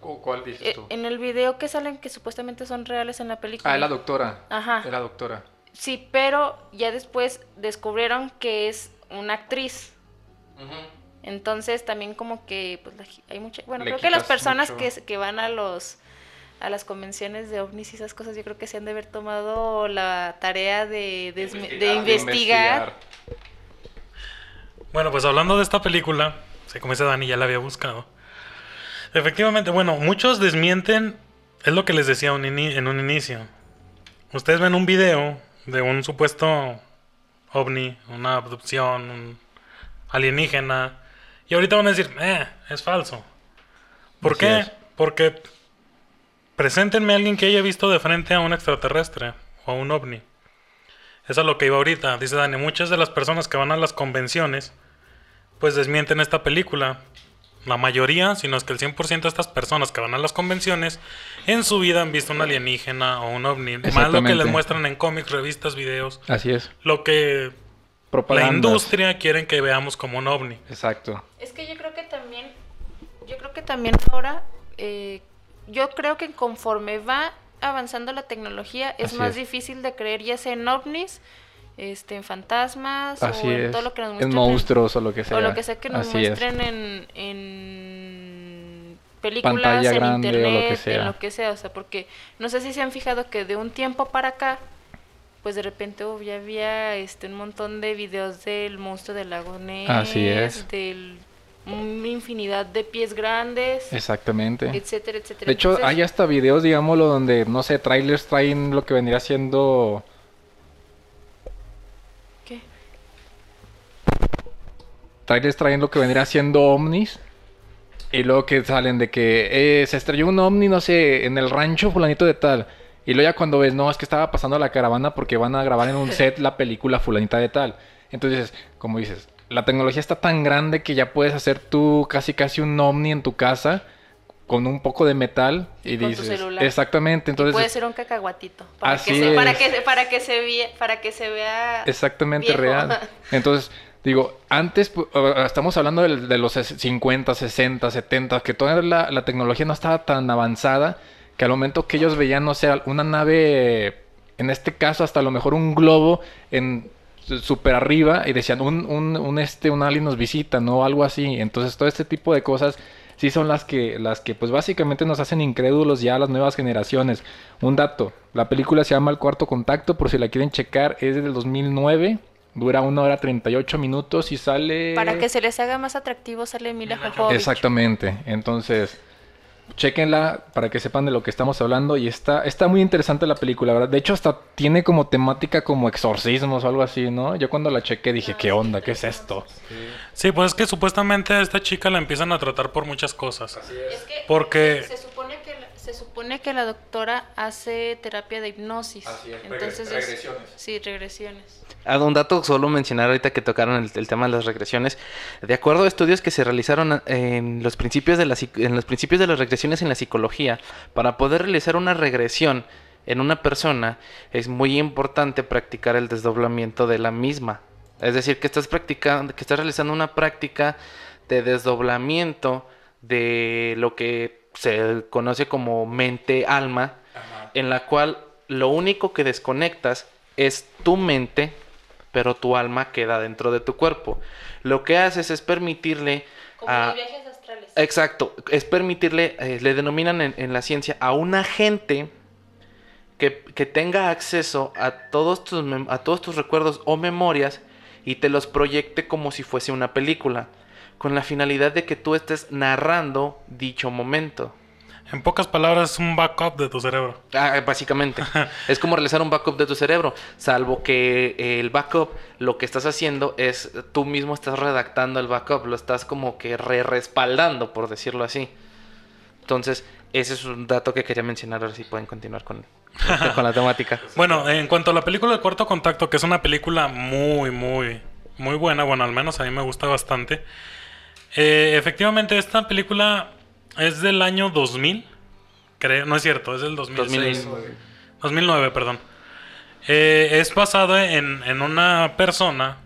¿Cuál dices eh, tú? En el video que salen que supuestamente son reales en la película. Ah, es la doctora. Ajá. Es la doctora. Sí, pero ya después descubrieron que es una actriz. Entonces también como que pues hay mucha, bueno, creo que las personas que, que van a los a las convenciones de ovnis y esas cosas, yo creo que se han de haber tomado la tarea de, de investigar bueno, pues hablando de esta película, se como dice Dani, ya la había buscado. Efectivamente, bueno, muchos desmienten, es lo que les decía en un inicio. Ustedes ven un video de un supuesto ovni, una abducción, un alienígena, y ahorita van a decir, eh, es falso. ¿Por qué? Porque preséntenme a alguien que haya visto de frente a un extraterrestre o a un ovni. Eso es lo que iba ahorita. Dice Dani, muchas de las personas que van a las convenciones pues desmienten esta película. La mayoría, sino es que el 100% de estas personas que van a las convenciones en su vida han visto un alienígena o un ovni. Más lo que les muestran en cómics, revistas, videos. Así es. Lo que la industria quieren que veamos como un ovni. Exacto. Es que yo creo que también, yo creo que también ahora, eh, yo creo que conforme va avanzando la tecnología es más difícil de creer ya sea en ovnis este, en fantasmas o en todo lo que nos muestren. En monstruos o lo que sea. O lo que sea que nos muestren en, en películas, en internet, en lo que sea. O sea, porque no sé si se han fijado que de un tiempo para acá, pues de repente ya había este, un montón de videos del monstruo del lago Ness, Así es. del una infinidad de pies grandes. Exactamente. Etcétera, etcétera. De hecho, hay hasta videos, digámoslo, donde, no sé, trailers traen lo que vendría siendo trailers traen lo que vendría siendo ovnis. Y luego que salen de que eh, se estrelló un ovni, no sé, en el rancho fulanito de tal. Y luego ya cuando ves, no, es que estaba pasando la caravana porque van a grabar en un (laughs) set la película fulanita de tal. Entonces, como dices, la tecnología está tan grande que ya puedes hacer tú casi casi un ovni en tu casa con un poco de metal y, dices exactamente entonces puede ser un cacahuatito para que se, para que para que se vea para que se vea exactamente real. (laughs) Entonces Digo, antes estamos hablando de, los 50, 60, 70, que toda la, tecnología no estaba tan avanzada que al momento que ellos veían, no sé, una nave, en este caso hasta a lo mejor un globo en súper arriba y decían, un, un, un, este, un alien nos visita, ¿no? Algo así. Entonces todo este tipo de cosas sí son las que, las que pues básicamente nos hacen incrédulos ya a las nuevas generaciones. Un dato, la película se llama El Cuarto Contacto, por si la quieren checar, es del 2009 Dura una hora 38 minutos y sale... Para que se les haga más atractivo sale Mila Jovovich. Exactamente. Entonces, chequenla para que sepan de lo que estamos hablando y está, está muy interesante la película, ¿verdad? De hecho, hasta tiene como temática como exorcismos o algo así, ¿no? Yo cuando la chequé dije, ¿qué onda? ¿Qué es esto? Sí, pues es que supuestamente a esta chica la empiezan a tratar por muchas cosas. Así es. es que porque... Se, que se supone que la doctora hace terapia de hipnosis. Así es, Entonces regresiones. sí, regresiones. Ah, un dato solo mencionar ahorita que tocaron el, tema de las regresiones. De acuerdo a estudios que se realizaron en los principios de en los principios de las regresiones en la psicología, para poder realizar una regresión en una persona, es muy importante practicar el desdoblamiento de la misma. Es decir, que estás practicando, que estás realizando una práctica de desdoblamiento de lo que se conoce como mente-alma, en la cual lo único que desconectas es tu mente, pero tu alma queda dentro de tu cuerpo. Lo que haces es permitirle Como a... los viajes astrales. Exacto, es permitirle, eh, le denominan en, en la ciencia, a un agente que, que tenga acceso a todos, tus, a todos tus recuerdos o memorias y te los proyecte como si fuese una película, con la finalidad de que tú estés narrando dicho momento. En pocas palabras, es un backup de tu cerebro. Ah, básicamente. (laughs) es como realizar un backup de tu cerebro. Salvo que eh, el backup, lo que estás haciendo es tú mismo estás redactando el backup. Lo estás como que re respaldando, por decirlo así. Entonces, ese es un dato que quería mencionar. Ahora sí pueden continuar con, (laughs) con la temática. Bueno, en cuanto a la película de Cuarto Contacto, que es una película muy, muy, muy buena, bueno, al menos a mí me gusta bastante. Eh, efectivamente, esta película es del año 2000, creo, no es cierto, es del 2006. 2009. 2009, perdón. Eh, es basado en, en una persona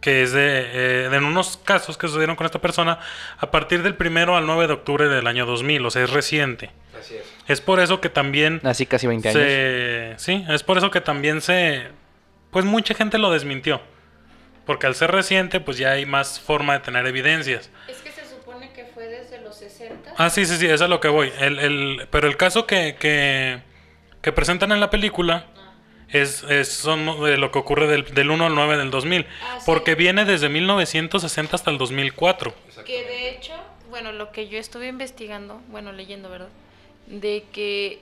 que es de, eh, en unos casos que sucedieron con esta persona a partir del primero al 9 de octubre del año 2000, o sea, es reciente. Así es. Es por eso que también Así casi 20 años. se, sí, es por eso que también se, pues mucha gente lo desmintió, porque al ser reciente, pues ya hay más forma de tener evidencias. Es que se supone que fue desde los 60. Ah, sí, sí, sí, eso es a lo que voy. El, el, pero el caso que, que, que presentan en la película es, es son de lo que ocurre del, del 1 al 9 del 2000. Ah, sí. Porque viene desde 1960 hasta el 2004. Que de hecho, bueno, lo que yo estuve investigando, bueno, leyendo, ¿verdad? De que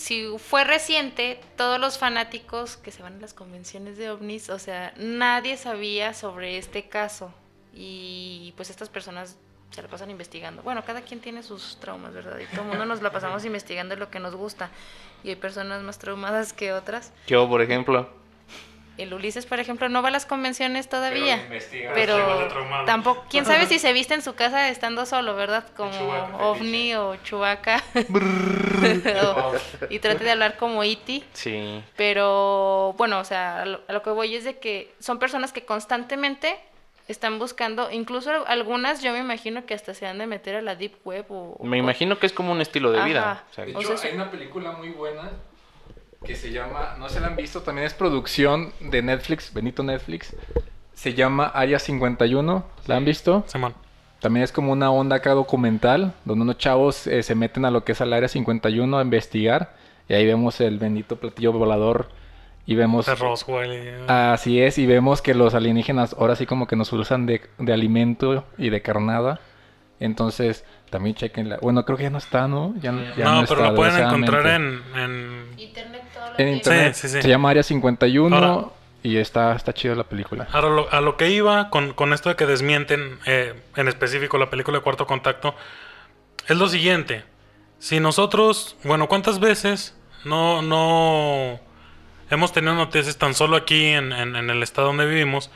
si fue reciente, todos los fanáticos que se van a las convenciones de ovnis, o sea, nadie sabía sobre este caso. Y pues estas personas se la pasan investigando. Bueno, cada quien tiene sus traumas, ¿verdad? Y todo el mundo nos la pasamos (laughs) investigando lo que nos gusta. Y hay personas más traumadas que otras. Yo, por ejemplo. El Ulises, por ejemplo, no va a las convenciones todavía. Pero investiga. Pero tampoco, quién sabe si (laughs) se viste en su casa estando solo, ¿verdad? Como Chewbacca. ovni o chubaca. (laughs) y trate de hablar como Iti. Sí. Pero bueno, o sea, a lo, a lo que voy es de que son personas que constantemente están buscando, incluso algunas yo me imagino que hasta se han de meter a la deep web o... Me imagino que es como un estilo de vida. O sea, De O hecho, sea, hay una película muy buena que se llama, no se la han visto, también es producción de Netflix, Benito Netflix. Se llama Área 51, ¿la han visto? Simón. También es como una onda acá documental, donde unos chavos eh, se meten a lo que es al Área 51 a investigar. Y ahí vemos el bendito platillo volador. Y vemos... De Roswell. y- Así es, y vemos que los alienígenas ahora sí como que nos usan de, de alimento y de carnada. Entonces, también chequenla. Bueno, creo que ya no está, ¿no? Ya, ya no, está, pero lo pueden encontrar en, en... Internet todo lo En tiene. internet. Sí, sí, sí. Se llama Área 51 Ahora- y está, está chida la película. A lo, a lo que iba con, con esto de que desmienten eh, en específico la película de Cuarto Contacto es lo siguiente. Si nosotros, bueno, ¿cuántas veces no, no hemos tenido noticias tan solo aquí en, en- en el estado donde vivimos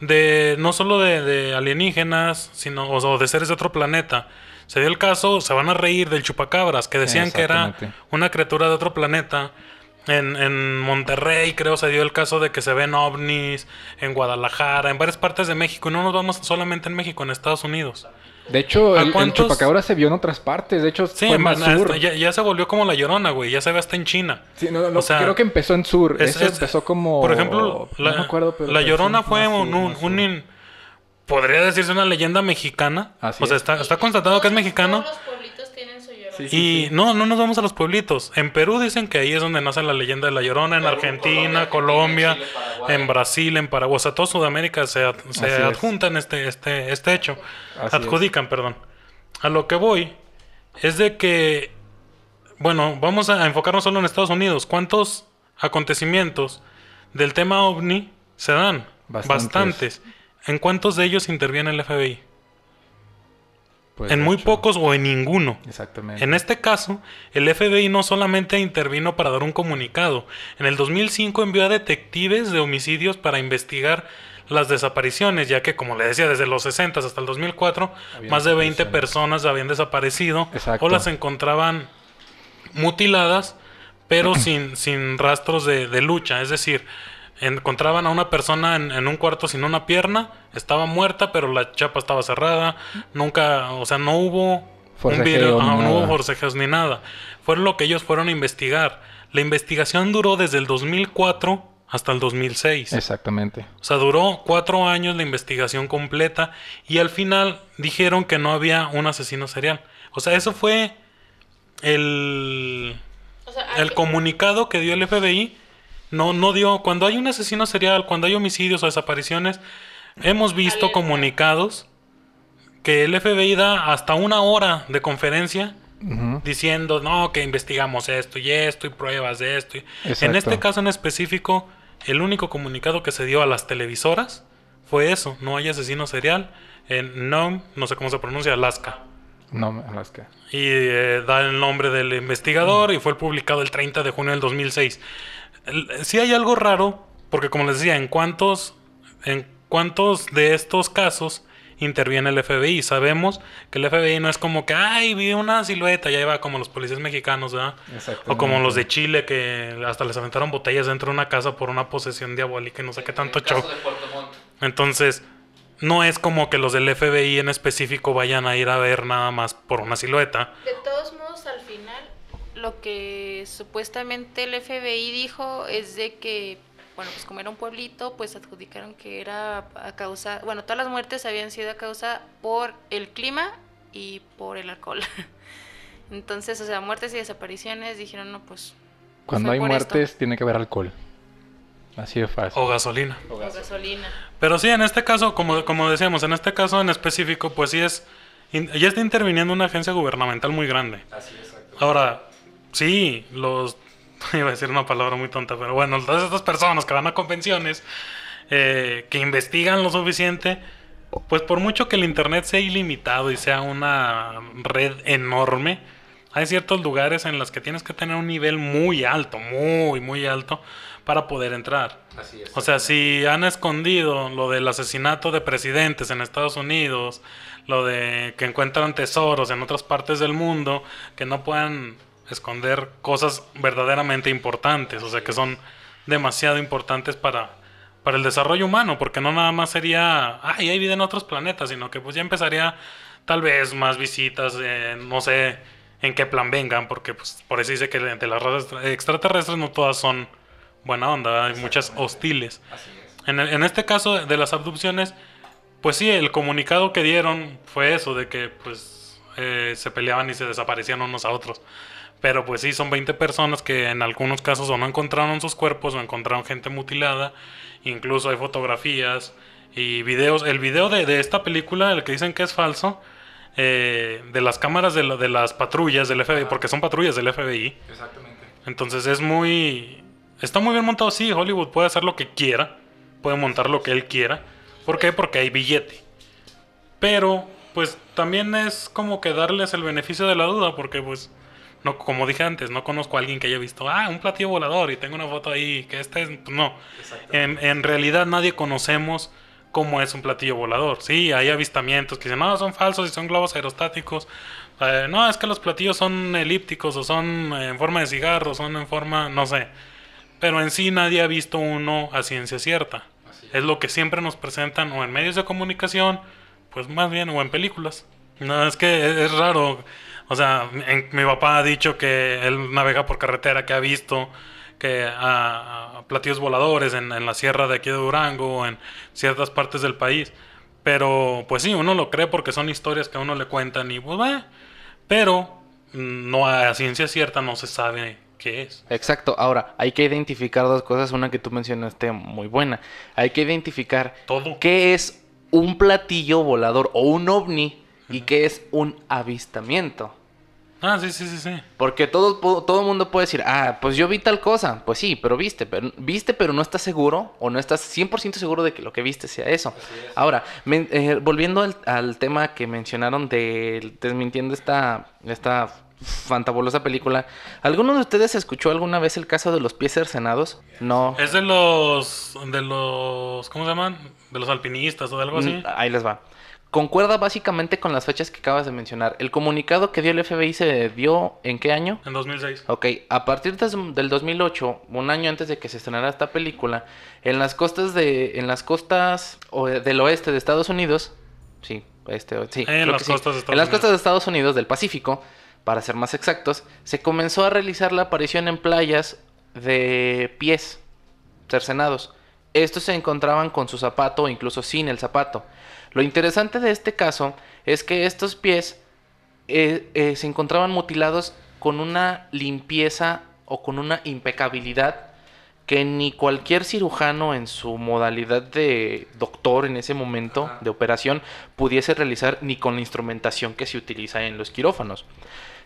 de no solo de, de alienígenas, sino o, o de seres de otro planeta? Se dio el caso, se van a reír del chupacabras, que decían que era una criatura de otro planeta. En, en Monterrey creo se dio el caso de que se ven ovnis, en Guadalajara, en varias partes de México. Y no nos vamos solamente en México, en Estados Unidos. De hecho, ¿A el, el cuántos? chupacabra se vio en otras partes. De hecho, Sí, fue más hasta- sur. ya, ya se volvió como la llorona, güey. Ya se ve hasta en China. Sí, no, no, o sea, creo que empezó en sur. Es- empezó como... Por ejemplo, la, no me acuerdo, pero la llorona fue sur, un, un- in- podría decirse una leyenda mexicana. Así o sea, es. está, está constatado que es mexicano. Todos los pueblitos tienen su llorona. Sí, sí. Y no, no nos vamos a los pueblitos. En Perú dicen que ahí es donde nace la leyenda de la Llorona, en Perú, Argentina, Colombia, Chile, en Brasil, en Paraguay, o sea, toda Sudamérica se, ad- se es. adjuntan este, este, este hecho. Así es. adjudican, perdón. A lo que voy es de que, bueno, vamos a enfocarnos solo en Estados Unidos. ¿Cuántos acontecimientos del tema ovni se dan? Bastantes. Bastantes. ¿En cuántos de ellos interviene el FBI? Pues, en muy hecho, pocos o en ninguno. Exactamente. En este caso, el FBI no solamente intervino para dar un comunicado. En el 2005 envió a detectives de homicidios para investigar las desapariciones, ya que, como le decía, desde los 60 hasta el 2004, Había más de 20 desapariciones. personas habían desaparecido Exacto. o las encontraban mutiladas pero (clears throat) sin, sin rastros de, de lucha. Es decir, encontraban a una persona en, en, un cuarto sin una pierna, estaba muerta, pero la chapa estaba cerrada, nunca, o sea, no hubo Forcejeo, un video, ni no, hubo forcejeos ni nada. Fue lo que ellos fueron a investigar. La investigación duró desde el 2004 hasta el 2006. Exactamente. O sea, duró cuatro años la investigación completa y al final dijeron que no había un asesino serial. O sea, eso fue el, O sea, el comunicado que dio el FBI. No, no dio. Cuando hay un asesino serial, cuando hay homicidios o desapariciones, hemos visto comunicados que el FBI da hasta una hora de conferencia diciendo, no, que investigamos esto y esto y pruebas de esto. y-". En este caso en específico, el único comunicado que se dio a las televisoras fue eso, no hay asesino serial en Nome, no sé cómo se pronuncia, Alaska. No, Alaska. Y eh, da el nombre del investigador y fue publicado el 30 de junio del 2006. El- Sí hay algo raro, porque como les decía, en cuántos, en cuántos de estos casos interviene el FBI. Sabemos que el FBI no es como que, ay, vi una silueta, ya iba como los policías mexicanos, ¿verdad? O como los de Chile que hasta les aventaron botellas dentro de una casa por una posesión diabólica y no sé qué tanto show. Entonces, no es como que los del FBI en específico vayan a ir a ver nada más por una silueta. De todos modos, al final, lo que supuestamente el FBI dijo es de que, bueno, pues como era un pueblito, pues adjudicaron que era a causa, bueno, todas las muertes habían sido a causa por el clima y por el alcohol. (laughs) Entonces, o sea, muertes y desapariciones dijeron, no, pues... Cuando hay muertes, esto. tiene que haber alcohol. Así de fácil. O gasolina. O gasolina. Pero sí, en este caso, como, como decíamos, en este caso en específico, pues sí es... in- ya está interviniendo una agencia gubernamental muy grande. Ahora, sí, los... (laughs) Iba a decir una palabra muy tonta, pero bueno, todas estas personas que van a convenciones, eh, que investigan lo suficiente, pues por mucho que el Internet sea ilimitado y sea una red enorme, hay ciertos lugares en los que tienes que tener un nivel muy alto, muy, muy alto, para poder entrar. O sea, si han escondido lo del asesinato de presidentes en Estados Unidos, lo de que encuentran tesoros en otras partes del mundo, que no puedan esconder cosas verdaderamente importantes, o sea, que son demasiado importantes para, para el desarrollo humano, porque no nada más sería, ay, hay vida en otros planetas, sino que pues ya empezaría tal vez más visitas, eh, no sé en qué plan vengan, porque pues por eso dice que de las razas extraterrestres no todas son buena onda, hay muchas hostiles. En, el- en este caso de las abducciones, pues sí, el comunicado que dieron fue eso, de que pues eh, se peleaban y se desaparecían unos a otros. Pero pues sí, son 20 personas que en algunos casos o no encontraron sus cuerpos o encontraron gente mutilada. Incluso hay fotografías y videos. El video de, de esta película, el que dicen que es falso, eh, de las cámaras de, la- de las patrullas del FBI, porque son patrullas del FBI. Exactamente. Entonces es muy... Está muy bien montado, sí, Hollywood puede hacer lo que quiera, puede montar lo que él quiera. ¿Por qué? Porque hay billete. Pero, pues también es como que darles el beneficio de la duda, porque pues, no, como dije antes, no conozco a alguien que haya visto, ah, un platillo volador y tengo una foto ahí, que este es... pues, no, en, en realidad nadie conocemos cómo es un platillo volador. Sí, hay avistamientos que dicen, no, son falsos y son globos aerostáticos. Eh, no, es que los platillos son elípticos o son en forma de cigarro, son en forma, no sé. Pero en sí nadie ha visto uno a ciencia cierta. Es lo que siempre nos presentan o en medios de comunicación, pues más bien, o en películas. No, es que es, es raro. O sea, en- mi papá ha dicho que él navega por carretera, que ha visto que a, a platillos voladores en, en la sierra de aquí de Durango en ciertas partes del país. Pero, pues sí, uno lo cree porque son historias que a uno le cuentan y pues. Pero mm, no a ciencia cierta no se sabe qué es. Exacto. Ahora, hay que identificar dos cosas. Una que tú mencionaste muy buena. Hay que identificar Todo. qué es un platillo volador o un ovni y qué es un avistamiento. Ah, sí, sí, sí, sí. Porque todo todo mundo puede decir, ah, pues yo vi tal cosa. Pues sí, pero viste, pero viste, pero no estás seguro o no estás 100% seguro de que lo que viste sea eso. Ahora, eh, volviendo al, al tema que mencionaron de desmintiendo esta, esta fantabulosa película, ¿alguno de ustedes escuchó alguna vez el caso de los pies cercenados? No. Es de los. de los. ¿Cómo se llaman? De los alpinistas o de algo así. Mm, Ahí les va. Concuerda básicamente con las fechas que acabas de mencionar. El comunicado que dio el FBI se dio en qué año? En 2006. Ok, a partir del 2008, un año antes de que se estrenara esta película, en las costas de en las costas del oeste de Estados Unidos, sí, este, sí, en las costas de Estados en las costas de Estados Unidos del Pacífico, para ser más exactos, se comenzó a realizar la aparición en playas de pies cercenados. Estos se encontraban con su zapato o incluso sin el zapato. Lo interesante de este caso es que estos pies eh, eh, se encontraban mutilados con una limpieza o con una impecabilidad que ni cualquier cirujano en su modalidad de doctor en ese momento de operación pudiese realizar ni con la instrumentación que se utiliza en los quirófanos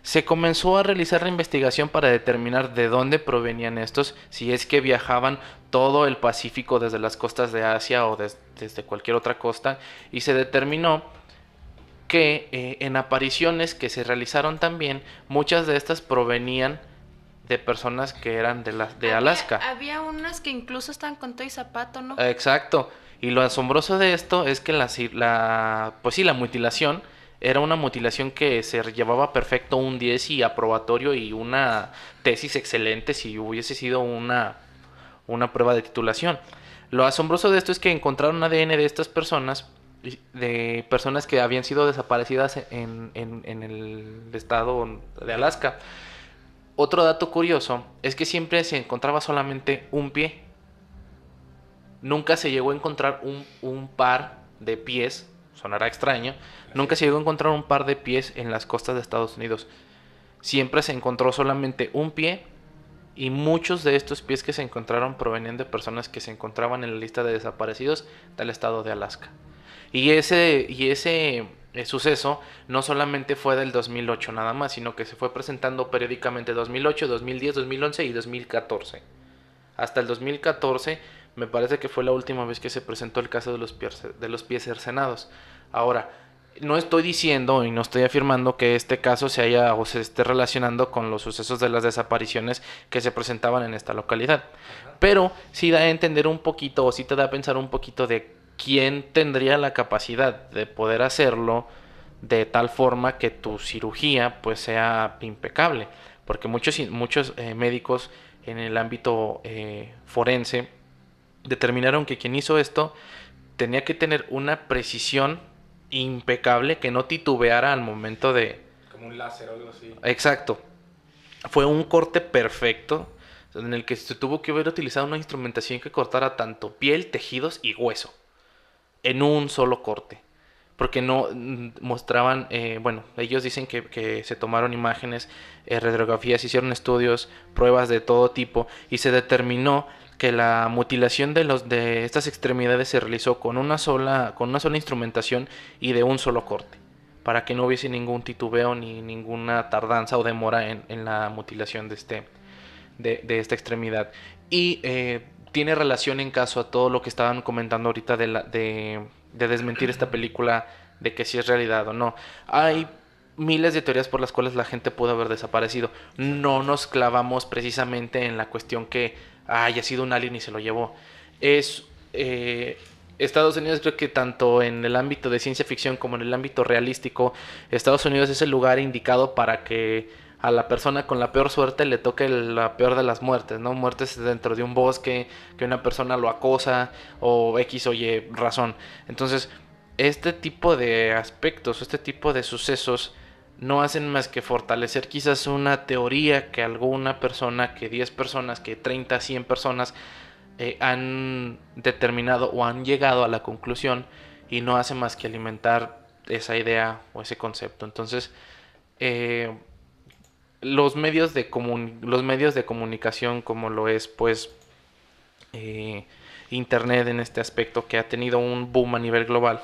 se comenzó a realizar la investigación para determinar de dónde provenían estos, si es que viajaban todo el Pacífico desde las costas de Asia o desde cualquier otra costa, y se determinó que eh, en apariciones que se realizaron también, muchas de estas provenían de personas que eran de, de Alaska. Había unas que incluso estaban con todo y zapato, ¿no? Exacto. Y lo asombroso de esto es que la, la pues sí, la mutilación era una mutilación que se llevaba perfecto un 10 y aprobatorio y una tesis excelente si hubiese sido una, una prueba de titulación. Lo asombroso de esto es que encontraron ADN de estas personas, de personas que habían sido desaparecidas en, en el estado de Alaska. Otro dato curioso es que siempre se encontraba solamente un pie. Nunca se llegó a encontrar un, un par de pies sonará extraño, nunca se llegó a encontrar un par de pies en las costas de Estados Unidos. Siempre se encontró solamente un pie y muchos de estos pies que se encontraron provenían de personas que se encontraban en la lista de desaparecidos del estado de Alaska. Y ese, y ese eh, suceso no solamente fue del 2008 nada más, sino que se fue presentando periódicamente 2008, 2010, 2011 y 2014. Hasta el 2014 me parece que fue la última vez que se presentó el caso de los pies, de los pies cercenados. Ahora, no estoy diciendo y no estoy afirmando que este caso se haya o se esté relacionando con los sucesos de las desapariciones que se presentaban en esta localidad. Pero sí da a entender un poquito o sí te da a pensar un poquito de quién tendría la capacidad de poder hacerlo de tal forma que tu cirugía pues sea impecable. Porque muchos, muchos eh, médicos en el ámbito eh, forense determinaron que quien hizo esto tenía que tener una precisión impecable que no titubeara al momento de... Como un láser o algo así. Exacto. Fue un corte perfecto en el que se tuvo que haber utilizado una instrumentación que cortara tanto piel, tejidos y hueso en un solo corte. Porque no mm, mostraban, eh, bueno, ellos dicen que, se tomaron imágenes, eh, radiografías, hicieron estudios, pruebas de todo tipo y se determinó que la mutilación de los de estas extremidades se realizó con una sola con una sola instrumentación y de un solo corte para que no hubiese ningún titubeo ni ninguna tardanza o demora en, la mutilación de este de, esta extremidad y eh, tiene relación en caso a todo lo que estaban comentando ahorita de, la, de, de desmentir esta película de que si es realidad o no hay miles de teorías por las cuales la gente pudo haber desaparecido. No nos clavamos precisamente en la cuestión que haya sido un alien y se lo llevó. Es eh, Estados Unidos creo que tanto en el ámbito de ciencia ficción como en el ámbito realístico, Estados Unidos es el lugar indicado para que a la persona con la peor suerte le toque la peor de las muertes, ¿no? Muertes dentro de un bosque, que una persona lo acosa o X o Y razón. Entonces, este tipo de aspectos, este tipo de sucesos no hacen más que fortalecer quizás una teoría que alguna persona, que 10 personas, que 30, 100 personas eh, han determinado o han llegado a la conclusión y no hace más que alimentar esa idea o ese concepto. Entonces, eh, los, medios de los medios de comunicación como lo es pues eh, Internet en este aspecto que ha tenido un boom a nivel global,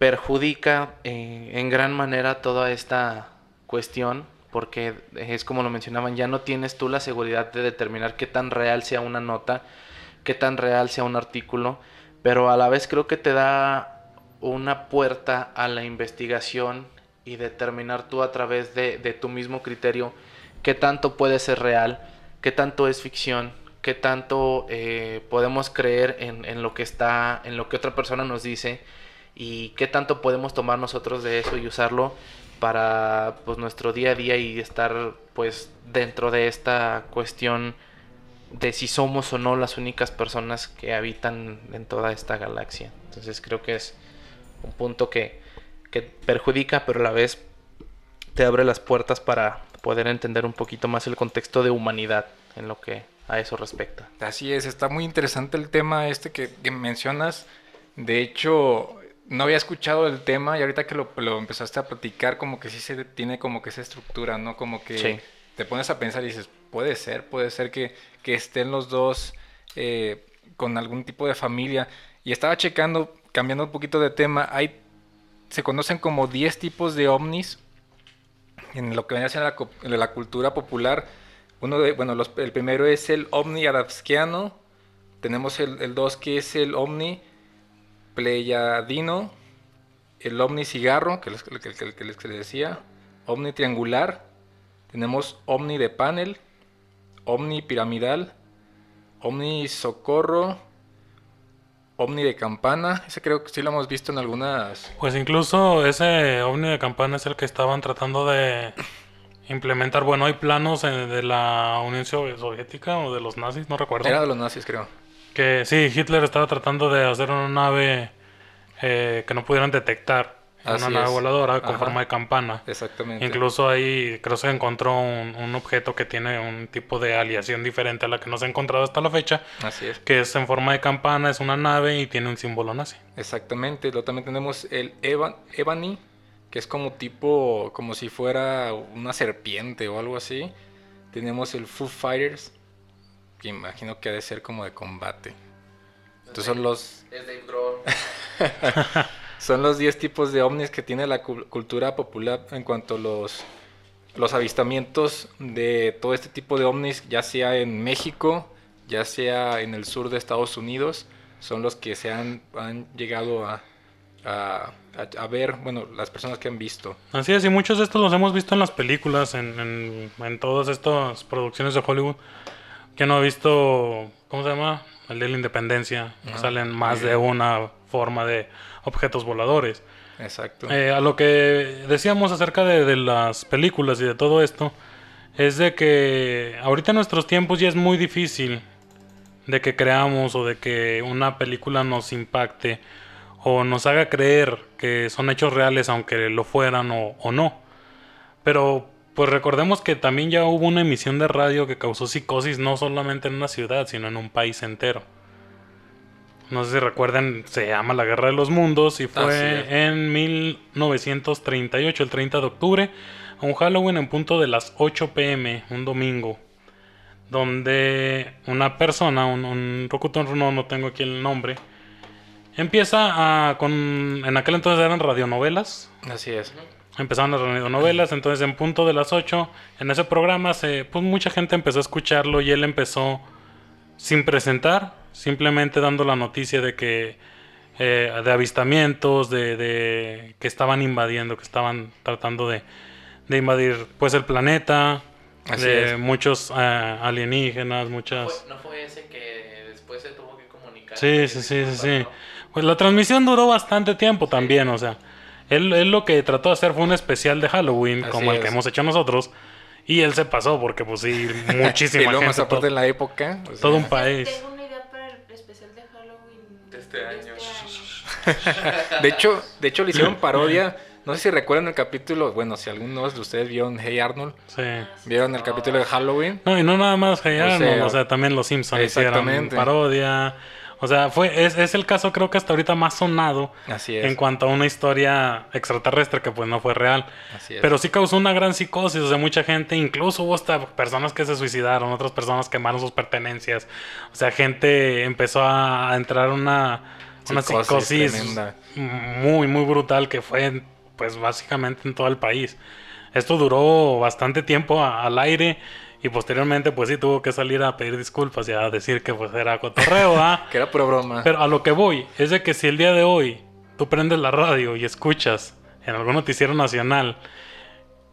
perjudica eh, en gran manera toda esta cuestión porque es como lo mencionaban, ya no tienes tú la seguridad de determinar qué tan real sea una nota, qué tan real sea un artículo, pero a la vez creo que te da una puerta a la investigación y determinar tú a través de, tu mismo criterio qué tanto puede ser real, qué tanto es ficción, qué tanto eh, podemos creer en, en, lo que está, en lo que otra persona nos dice y qué tanto podemos tomar nosotros de eso y usarlo para pues nuestro día a día y estar pues dentro de esta cuestión de si somos o no las únicas personas que habitan en toda esta galaxia. Entonces creo que es un punto que, que perjudica, pero a la vez te abre las puertas para poder entender un poquito más el contexto de humanidad en lo que a eso respecta. Así es, está muy interesante el tema este que, mencionas. De hecho, no había escuchado el tema y ahorita que lo, lo, empezaste a platicar, como que sí se tiene como que esa estructura, ¿no? Como que te pones a pensar y dices, puede ser, puede ser que, que estén los dos eh, con algún tipo de familia. Y estaba checando, cambiando un poquito de tema, hay, se conocen como 10 tipos de ovnis en lo que viene a la, la cultura popular. Uno de, bueno, el primero es el ovni arabskiano, tenemos el 2 que es el ovni pleyadino, el ovni cigarro, que les, que, les, decía, ovni triangular, tenemos ovni de panel, ovni piramidal, ovni socorro, ovni de campana, ese creo que sí lo hemos visto en algunas... Pues incluso ese ovni de campana es el que estaban tratando de implementar, bueno, hay planos de la Unión Soviética o de los nazis, no recuerdo. Era de los nazis, creo. Que sí, Hitler estaba tratando de hacer una nave eh, que no pudieran detectar. una nave voladora con forma de campana. Exactamente. Incluso ahí creo que se encontró un, objeto que tiene un tipo de aliación diferente a la que no se ha encontrado hasta la fecha. Así es. Que es en forma de campana, es una nave y tiene un símbolo nazi. Exactamente. Luego también tenemos el Evan, Ebony, que es como tipo, como si fuera una serpiente o algo así. Tenemos el Foo Fighters, que imagino que ha de ser como de combate. Entonces son los... Es Dave (laughs) son los 10 tipos de ovnis que tiene la cultura popular en cuanto a los, los avistamientos de todo este tipo de ovnis, ya sea en México, ya sea en el sur de Estados Unidos, son los que se han, han llegado a, a, a, ver, bueno, las personas que han visto. Así es, y muchos de estos los hemos visto en las películas, en, en, en todas estas producciones de Hollywood. Que no ha visto, ¿cómo se llama? El de la Independencia. salen más de una forma de objetos voladores. Exacto. Eh, a lo que decíamos acerca de, las películas y de todo esto, es de que ahorita en nuestros tiempos ya es muy difícil de que creamos o de que una película nos impacte o nos haga creer que son hechos reales aunque lo fueran o, o no. Pero pues recordemos que también ya hubo una emisión de radio que causó psicosis no solamente en una ciudad, sino en un país entero. No sé si recuerdan, se llama La Guerra de los Mundos y fue en 1938, el 30 de octubre, a un Halloween en punto de las 8 pm, un domingo, donde una persona, un, un no, no tengo aquí el nombre, empieza a, con, en aquel entonces eran radionovelas. Así es. Empezaron las radionovelas, entonces en punto de las 8, en ese programa, se, pues mucha gente empezó a escucharlo y él empezó sin presentar, simplemente dando la noticia de que eh, de avistamientos, de, que estaban invadiendo, que estaban tratando de, invadir pues el planeta, de muchos eh, alienígenas, muchas... ¿No fue, ese que después se tuvo que comunicar? Sí, sí, sí, sí, Pues la transmisión duró bastante tiempo también, o sea, él, lo que trató de hacer fue un especial de Halloween, como el que hemos hecho nosotros. Y él se pasó porque, pues sí, (laughs) muchísima y luego más aparte en la época. todo un país. Tengo una idea para el especial de Halloween de este año. (laughs) de hecho, de hecho le hicieron parodia. No sé si recuerdan el capítulo, bueno, si algunos de ustedes vieron Hey Arnold. Sí. ¿Vieron el capítulo de Halloween? No, y no nada más Hey Arnold, o sea, también los Simpsons hicieron parodia. O sea, fue, es, es, el caso creo que hasta ahorita más sonado Así es. en cuanto a una historia extraterrestre que pues no fue real. Así es. Pero sí causó una gran psicosis, o sea, mucha gente, incluso hubo hasta personas que se suicidaron, otras personas quemaron sus pertenencias. O sea, gente empezó a entrar una, una psicosis, muy, muy brutal que fue pues básicamente en todo el país. Esto duró bastante tiempo al aire y posteriormente, pues sí, tuvo que salir a pedir disculpas y a decir que pues era cotorreo, ¿ah? (laughs) que era pura broma. Pero a lo que voy, es de que si el día de hoy tú prendes la radio y escuchas en algún noticiero nacional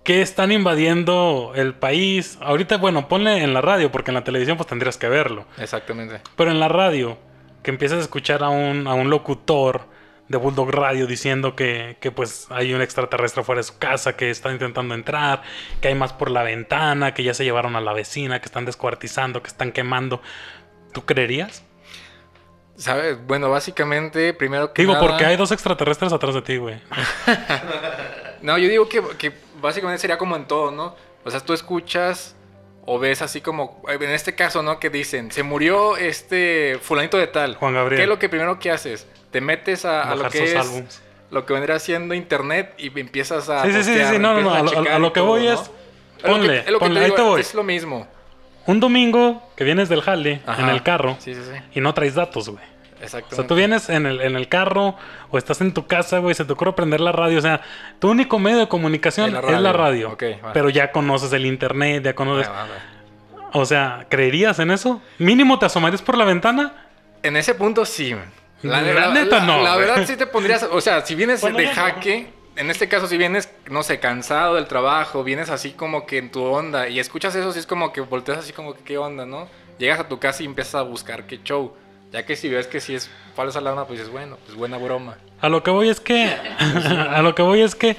que están invadiendo el país, ahorita, bueno, ponle en la radio, porque en la televisión pues tendrías que verlo. Exactamente. Pero en la radio, que empiezas a escuchar a un, a un locutor de Bulldog Radio diciendo que, que, pues hay un extraterrestre fuera de su casa, que está intentando entrar, que hay más por la ventana, que ya se llevaron a la vecina, que están descuartizando, que están quemando. ¿Tú creerías? ¿Sabes? Bueno, básicamente, primero que Digo, nada- porque hay dos extraterrestres atrás de ti, güey. (laughs) No, yo digo que, que básicamente sería como en todo, ¿no? O sea, tú escuchas o ves así como, en este caso, ¿no? Que dicen, se murió este fulanito de tal. Juan Gabriel. ¿Qué es lo que primero que haces? Te metes a, a lo que es álbums. lo que vendría siendo internet y empiezas a Sí, sí, sí, postear, sí, no, no, no, a lo- a que todo, voy ¿no? es- ponle, es lo que ponle, te ahí te voy. Es lo mismo. Un domingo que vienes del jale Ajá. en el carro Sí, sí, sí. y no traes datos, güey. Exactamente. O sea, tú vienes en el, en el carro o estás en tu casa, güey, se te ocurre prender la radio. O sea, tu único medio de comunicación Es la es la radio. Pero ya conoces el internet, ya conoces... Va. O sea, ¿creerías en eso? ¿Mínimo te asomarías por la ventana? En ese punto sí. man. La neta, no, La verdad sí te pondrías, o sea, si vienes Bueno, de jaque, en este caso si vienes, no sé, cansado del trabajo, vienes así como que en tu onda y escuchas eso, sí es como que volteas así como que qué onda, ¿no? Llegas a tu casa y empiezas a buscar qué show. Ya que si ves que si es falsa alarma, pues dices, bueno, pues buena broma. A lo que voy es que... (laughs) a lo que voy es que...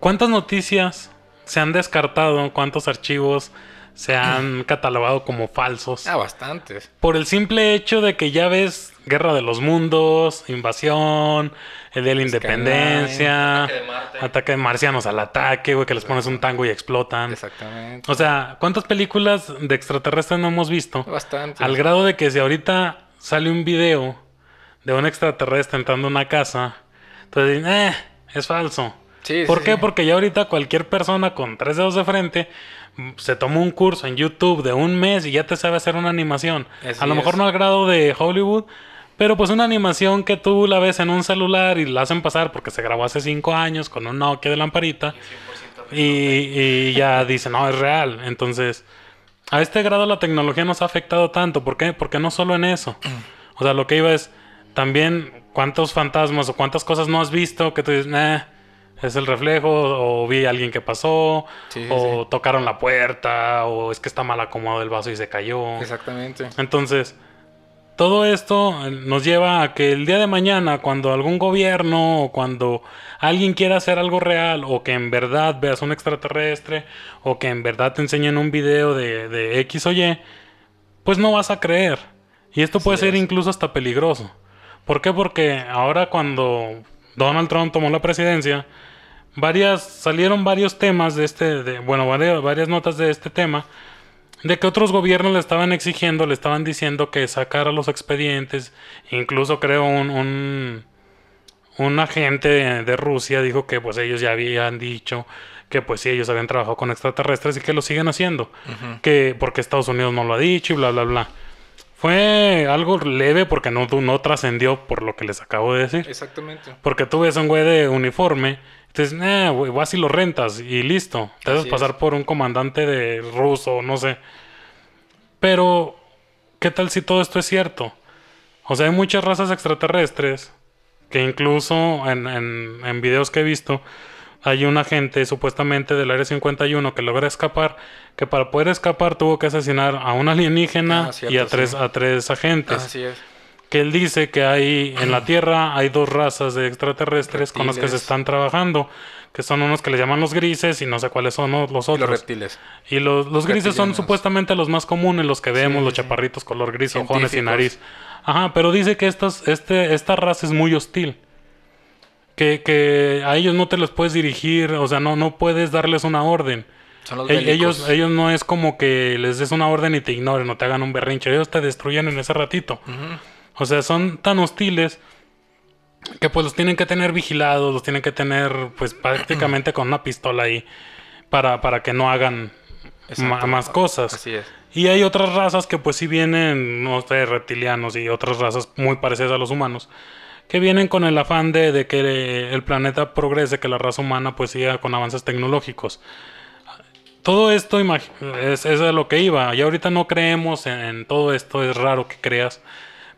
¿Cuántas noticias se han descartado? ¿Cuántos archivos se han (laughs) catalogado como falsos? Ah, bastantes. Por el simple hecho de que ya ves Guerra de los Mundos, Invasión, el Día de la Independencia, Ataque de Marte. ataque de marcianos al ataque, güey, que les pones un tango y explotan. Exactamente. O sea, ¿cuántas películas de extraterrestres no hemos visto? Bastantes. Al grado de que si ahorita sale un video de un extraterrestre entrando a una casa, entonces dicen, eh, es falso. Sí, ¿Por sí, qué? sí. Porque ya ahorita cualquier persona con tres dedos de frente se tomó un curso en YouTube de un mes y ya te sabe hacer una animación. Así a lo mejor es. no al grado de Hollywood, pero pues una animación que tú la ves en un celular y la hacen pasar porque se grabó hace cinco años con un Nokia de lamparita y, y ya (laughs) dicen, no, es real. Entonces, a este grado la tecnología nos ha afectado tanto. ¿Por qué? Porque no solo en eso. (clears throat) O sea, lo que iba es también cuántos fantasmas o cuántas cosas no has visto que tú dices, nah, es el reflejo, o vi a alguien que pasó, Sí, o sí. tocaron la puerta, o es que está mal acomodado el vaso y se cayó. Exactamente. Entonces, todo esto eh, nos lleva a que el día de mañana, cuando algún gobierno o cuando alguien quiera hacer algo real, o que en verdad veas un extraterrestre, o que en verdad te enseñen un video de, de X o Y, pues no vas a creer. Y esto puede ser es. incluso hasta peligroso. ¿Por qué? Porque ahora cuando Donald Trump tomó la presidencia, varias salieron varios temas de este, de, bueno, varias, varias notas de este tema, de que otros gobiernos le estaban exigiendo, le estaban diciendo que sacara los expedientes, incluso creo un, un, un agente de, de Rusia dijo que pues ellos ya habían dicho que pues sí ellos habían trabajado con extraterrestres y que lo siguen haciendo, que porque Estados Unidos no lo ha dicho y bla bla bla. Fue algo leve porque no, no trascendió por lo que les acabo de decir. Exactamente. Porque tú ves a un güey de uniforme, entonces, eh, güey, vas y lo rentas y listo. Te haces pasar es. por un comandante de ruso, no sé. Pero, ¿qué tal si todo esto es cierto? O sea, hay muchas razas extraterrestres que incluso en, en, en videos que he visto, hay un agente supuestamente del Área 51 que logra escapar, que para poder escapar tuvo que asesinar a un alienígena Ah, cierto, y a sí. tres, a tres agentes Así es. Que él dice que hay en la Tierra hay dos razas de extraterrestres con las que se están trabajando, que son unos que le llaman los grises y no sé cuáles son los Y los otros. reptiles. Y los, los grises son supuestamente los más comunes, los que vemos, Sí, los chaparritos color gris, ojones y nariz. Ajá, pero dice que estos, este, esta raza es muy hostil. Que, que a ellos no te los puedes dirigir, o sea, no, no puedes darles una orden. Son los E- ellos, ellos no es como que les des una orden y te ignoren o te hagan un berrinche. Ellos te destruyen en ese ratito. Ujú. O sea, son tan hostiles que pues los tienen que tener vigilados, los tienen que tener pues (clears throat) prácticamente con una pistola ahí para, para que no hagan ma- más cosas. Así es. Y hay otras razas que pues sí vienen, no sé, reptilianos y otras razas muy parecidas a los humanos, que vienen con el afán de, de que el planeta progrese, que la raza humana pues siga con avances tecnológicos. Todo esto es, es a lo que iba. Y ahorita no creemos en, en todo esto, es raro que creas.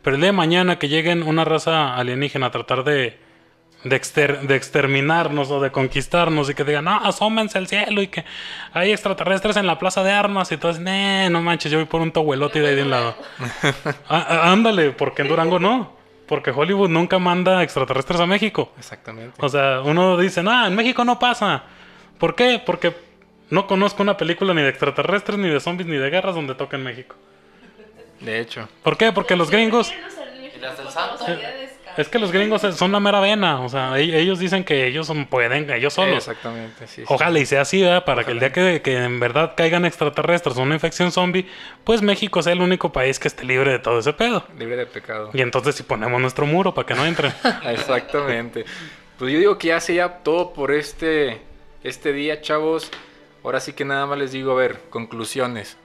Pero el día de mañana que lleguen una raza alienígena a tratar de, de, exter- de exterminarnos o de conquistarnos y que digan, no, asómense al cielo y que hay extraterrestres en la plaza de armas y todo "Nee, no manches, yo voy por un tohuelote de ahí de un lado. (laughs) Ah, ah, ándale, porque en Durango no. porque Hollywood nunca manda extraterrestres a México. Exactamente. O sea, uno dice, no, en México no pasa. ¿Por qué? Porque no conozco una película ni de extraterrestres, ni de zombies, ni de guerras donde toque en México. De hecho. ¿Por qué? Porque los gringos... ¿Y las del santo? Es que los gringos son la mera vena, o sea, e- ellos dicen que ellos son- pueden, ellos solos. Exactamente, sí. sí. Ojalá y sea así, ¿verdad? Para que el día que, que en verdad caigan extraterrestres o una infección zombie, pues México sea el único país que esté libre de todo ese pedo. Libre de pecado. Y entonces si ponemos nuestro muro para que no entren. (laughs) Exactamente. Pues yo digo que ya sea todo por este, este día, chavos. Ahora sí que nada más les digo, a ver, conclusiones.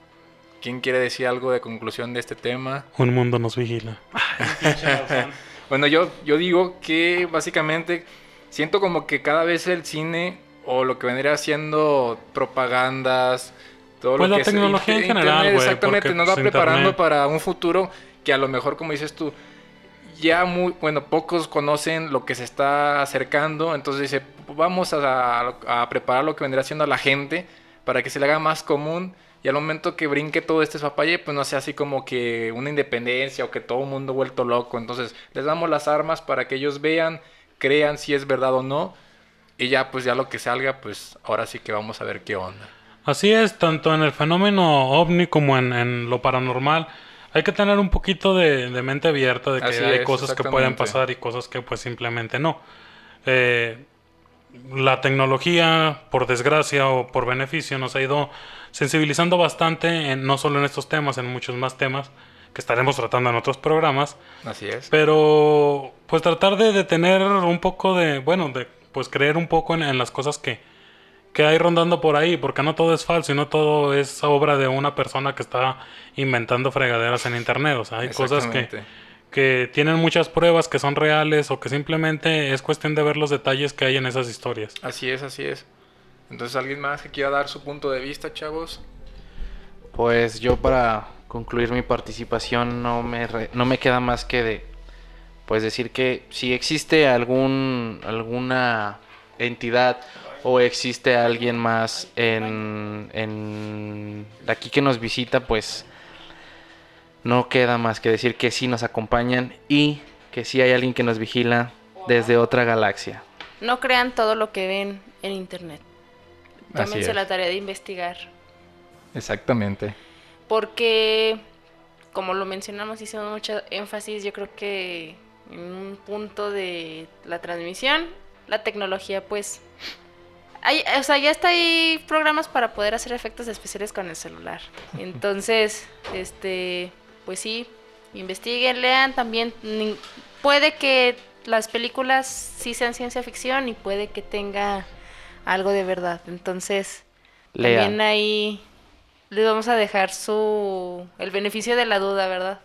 ¿Quién quiere decir algo de conclusión de este tema? Un mundo nos vigila. (laughs) Bueno, yo, yo digo que básicamente siento como que cada vez el cine o lo que vendría haciendo propagandas, todo Pues lo la que es tecnología en internet, general, güey, exactamente, nos va pues, preparando internet. para un futuro que a lo mejor, como dices tú, ya muy, bueno, pocos conocen lo que se está acercando, entonces dice, vamos a, a preparar lo que vendrá siendo a la gente para que se le haga más común y al momento que brinque todo este zapalle, pues no sea así como que una independencia o que todo el mundo vuelto loco, entonces les damos las armas para que ellos vean, crean si es verdad o no y ya pues ya lo que salga, pues ahora sí que vamos a ver qué onda. Así es, tanto en el fenómeno ovni como en, en lo paranormal. Hay que tener un poquito de, de mente abierta de que Así hay es, cosas que pueden pasar y cosas que pues simplemente no. Eh, la tecnología, por desgracia o por beneficio, nos ha ido sensibilizando bastante, en- no solo en estos temas, en muchos más temas que estaremos tratando en otros programas. Así es. Pero pues tratar de, de tener un poco de, bueno, de pues creer un poco en, en las cosas que, que hay rondando por ahí, porque no todo es falso y no todo es obra de una persona que está inventando fregaderas en internet. O sea, hay cosas que, que tienen muchas pruebas que son reales o que simplemente es cuestión de ver los detalles que hay en esas historias. Así es, así es. Entonces, ¿alguien más que quiera dar su punto de vista, chavos? Pues yo para concluir mi participación no me, re- no me queda más que de pues decir que si existe algún alguna entidad o existe alguien más en, en aquí que nos visita pues no queda más que decir que sí nos acompañan y que sí hay alguien que nos vigila desde otra galaxia. No crean todo lo que ven en internet. Tómense la tarea de investigar. Exactamente. Porque, como lo mencionamos, hicimos mucho énfasis, yo creo que en un punto de la transmisión, la tecnología, pues. Hay, o sea, ya está ahí programas para poder hacer efectos especiales con el celular. (laughs) Entonces, este, pues sí, investiguen, lean también. Puede que las películas sí sean ciencia ficción y puede que tenga algo de verdad. Entonces, también ahí les vamos a dejar su el beneficio de la duda, ¿verdad?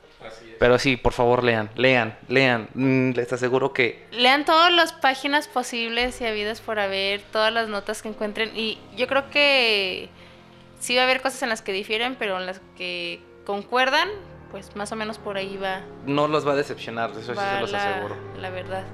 Pero sí, por favor, lean, lean, lean. Mm, les aseguro que Lean todas las páginas posibles y habidas por haber, todas las notas que encuentren y yo creo que sí va a haber cosas en las que difieren, pero en las que concuerdan, pues más o menos por ahí va, no los va a decepcionar, eso sí se los la, aseguro. la verdad.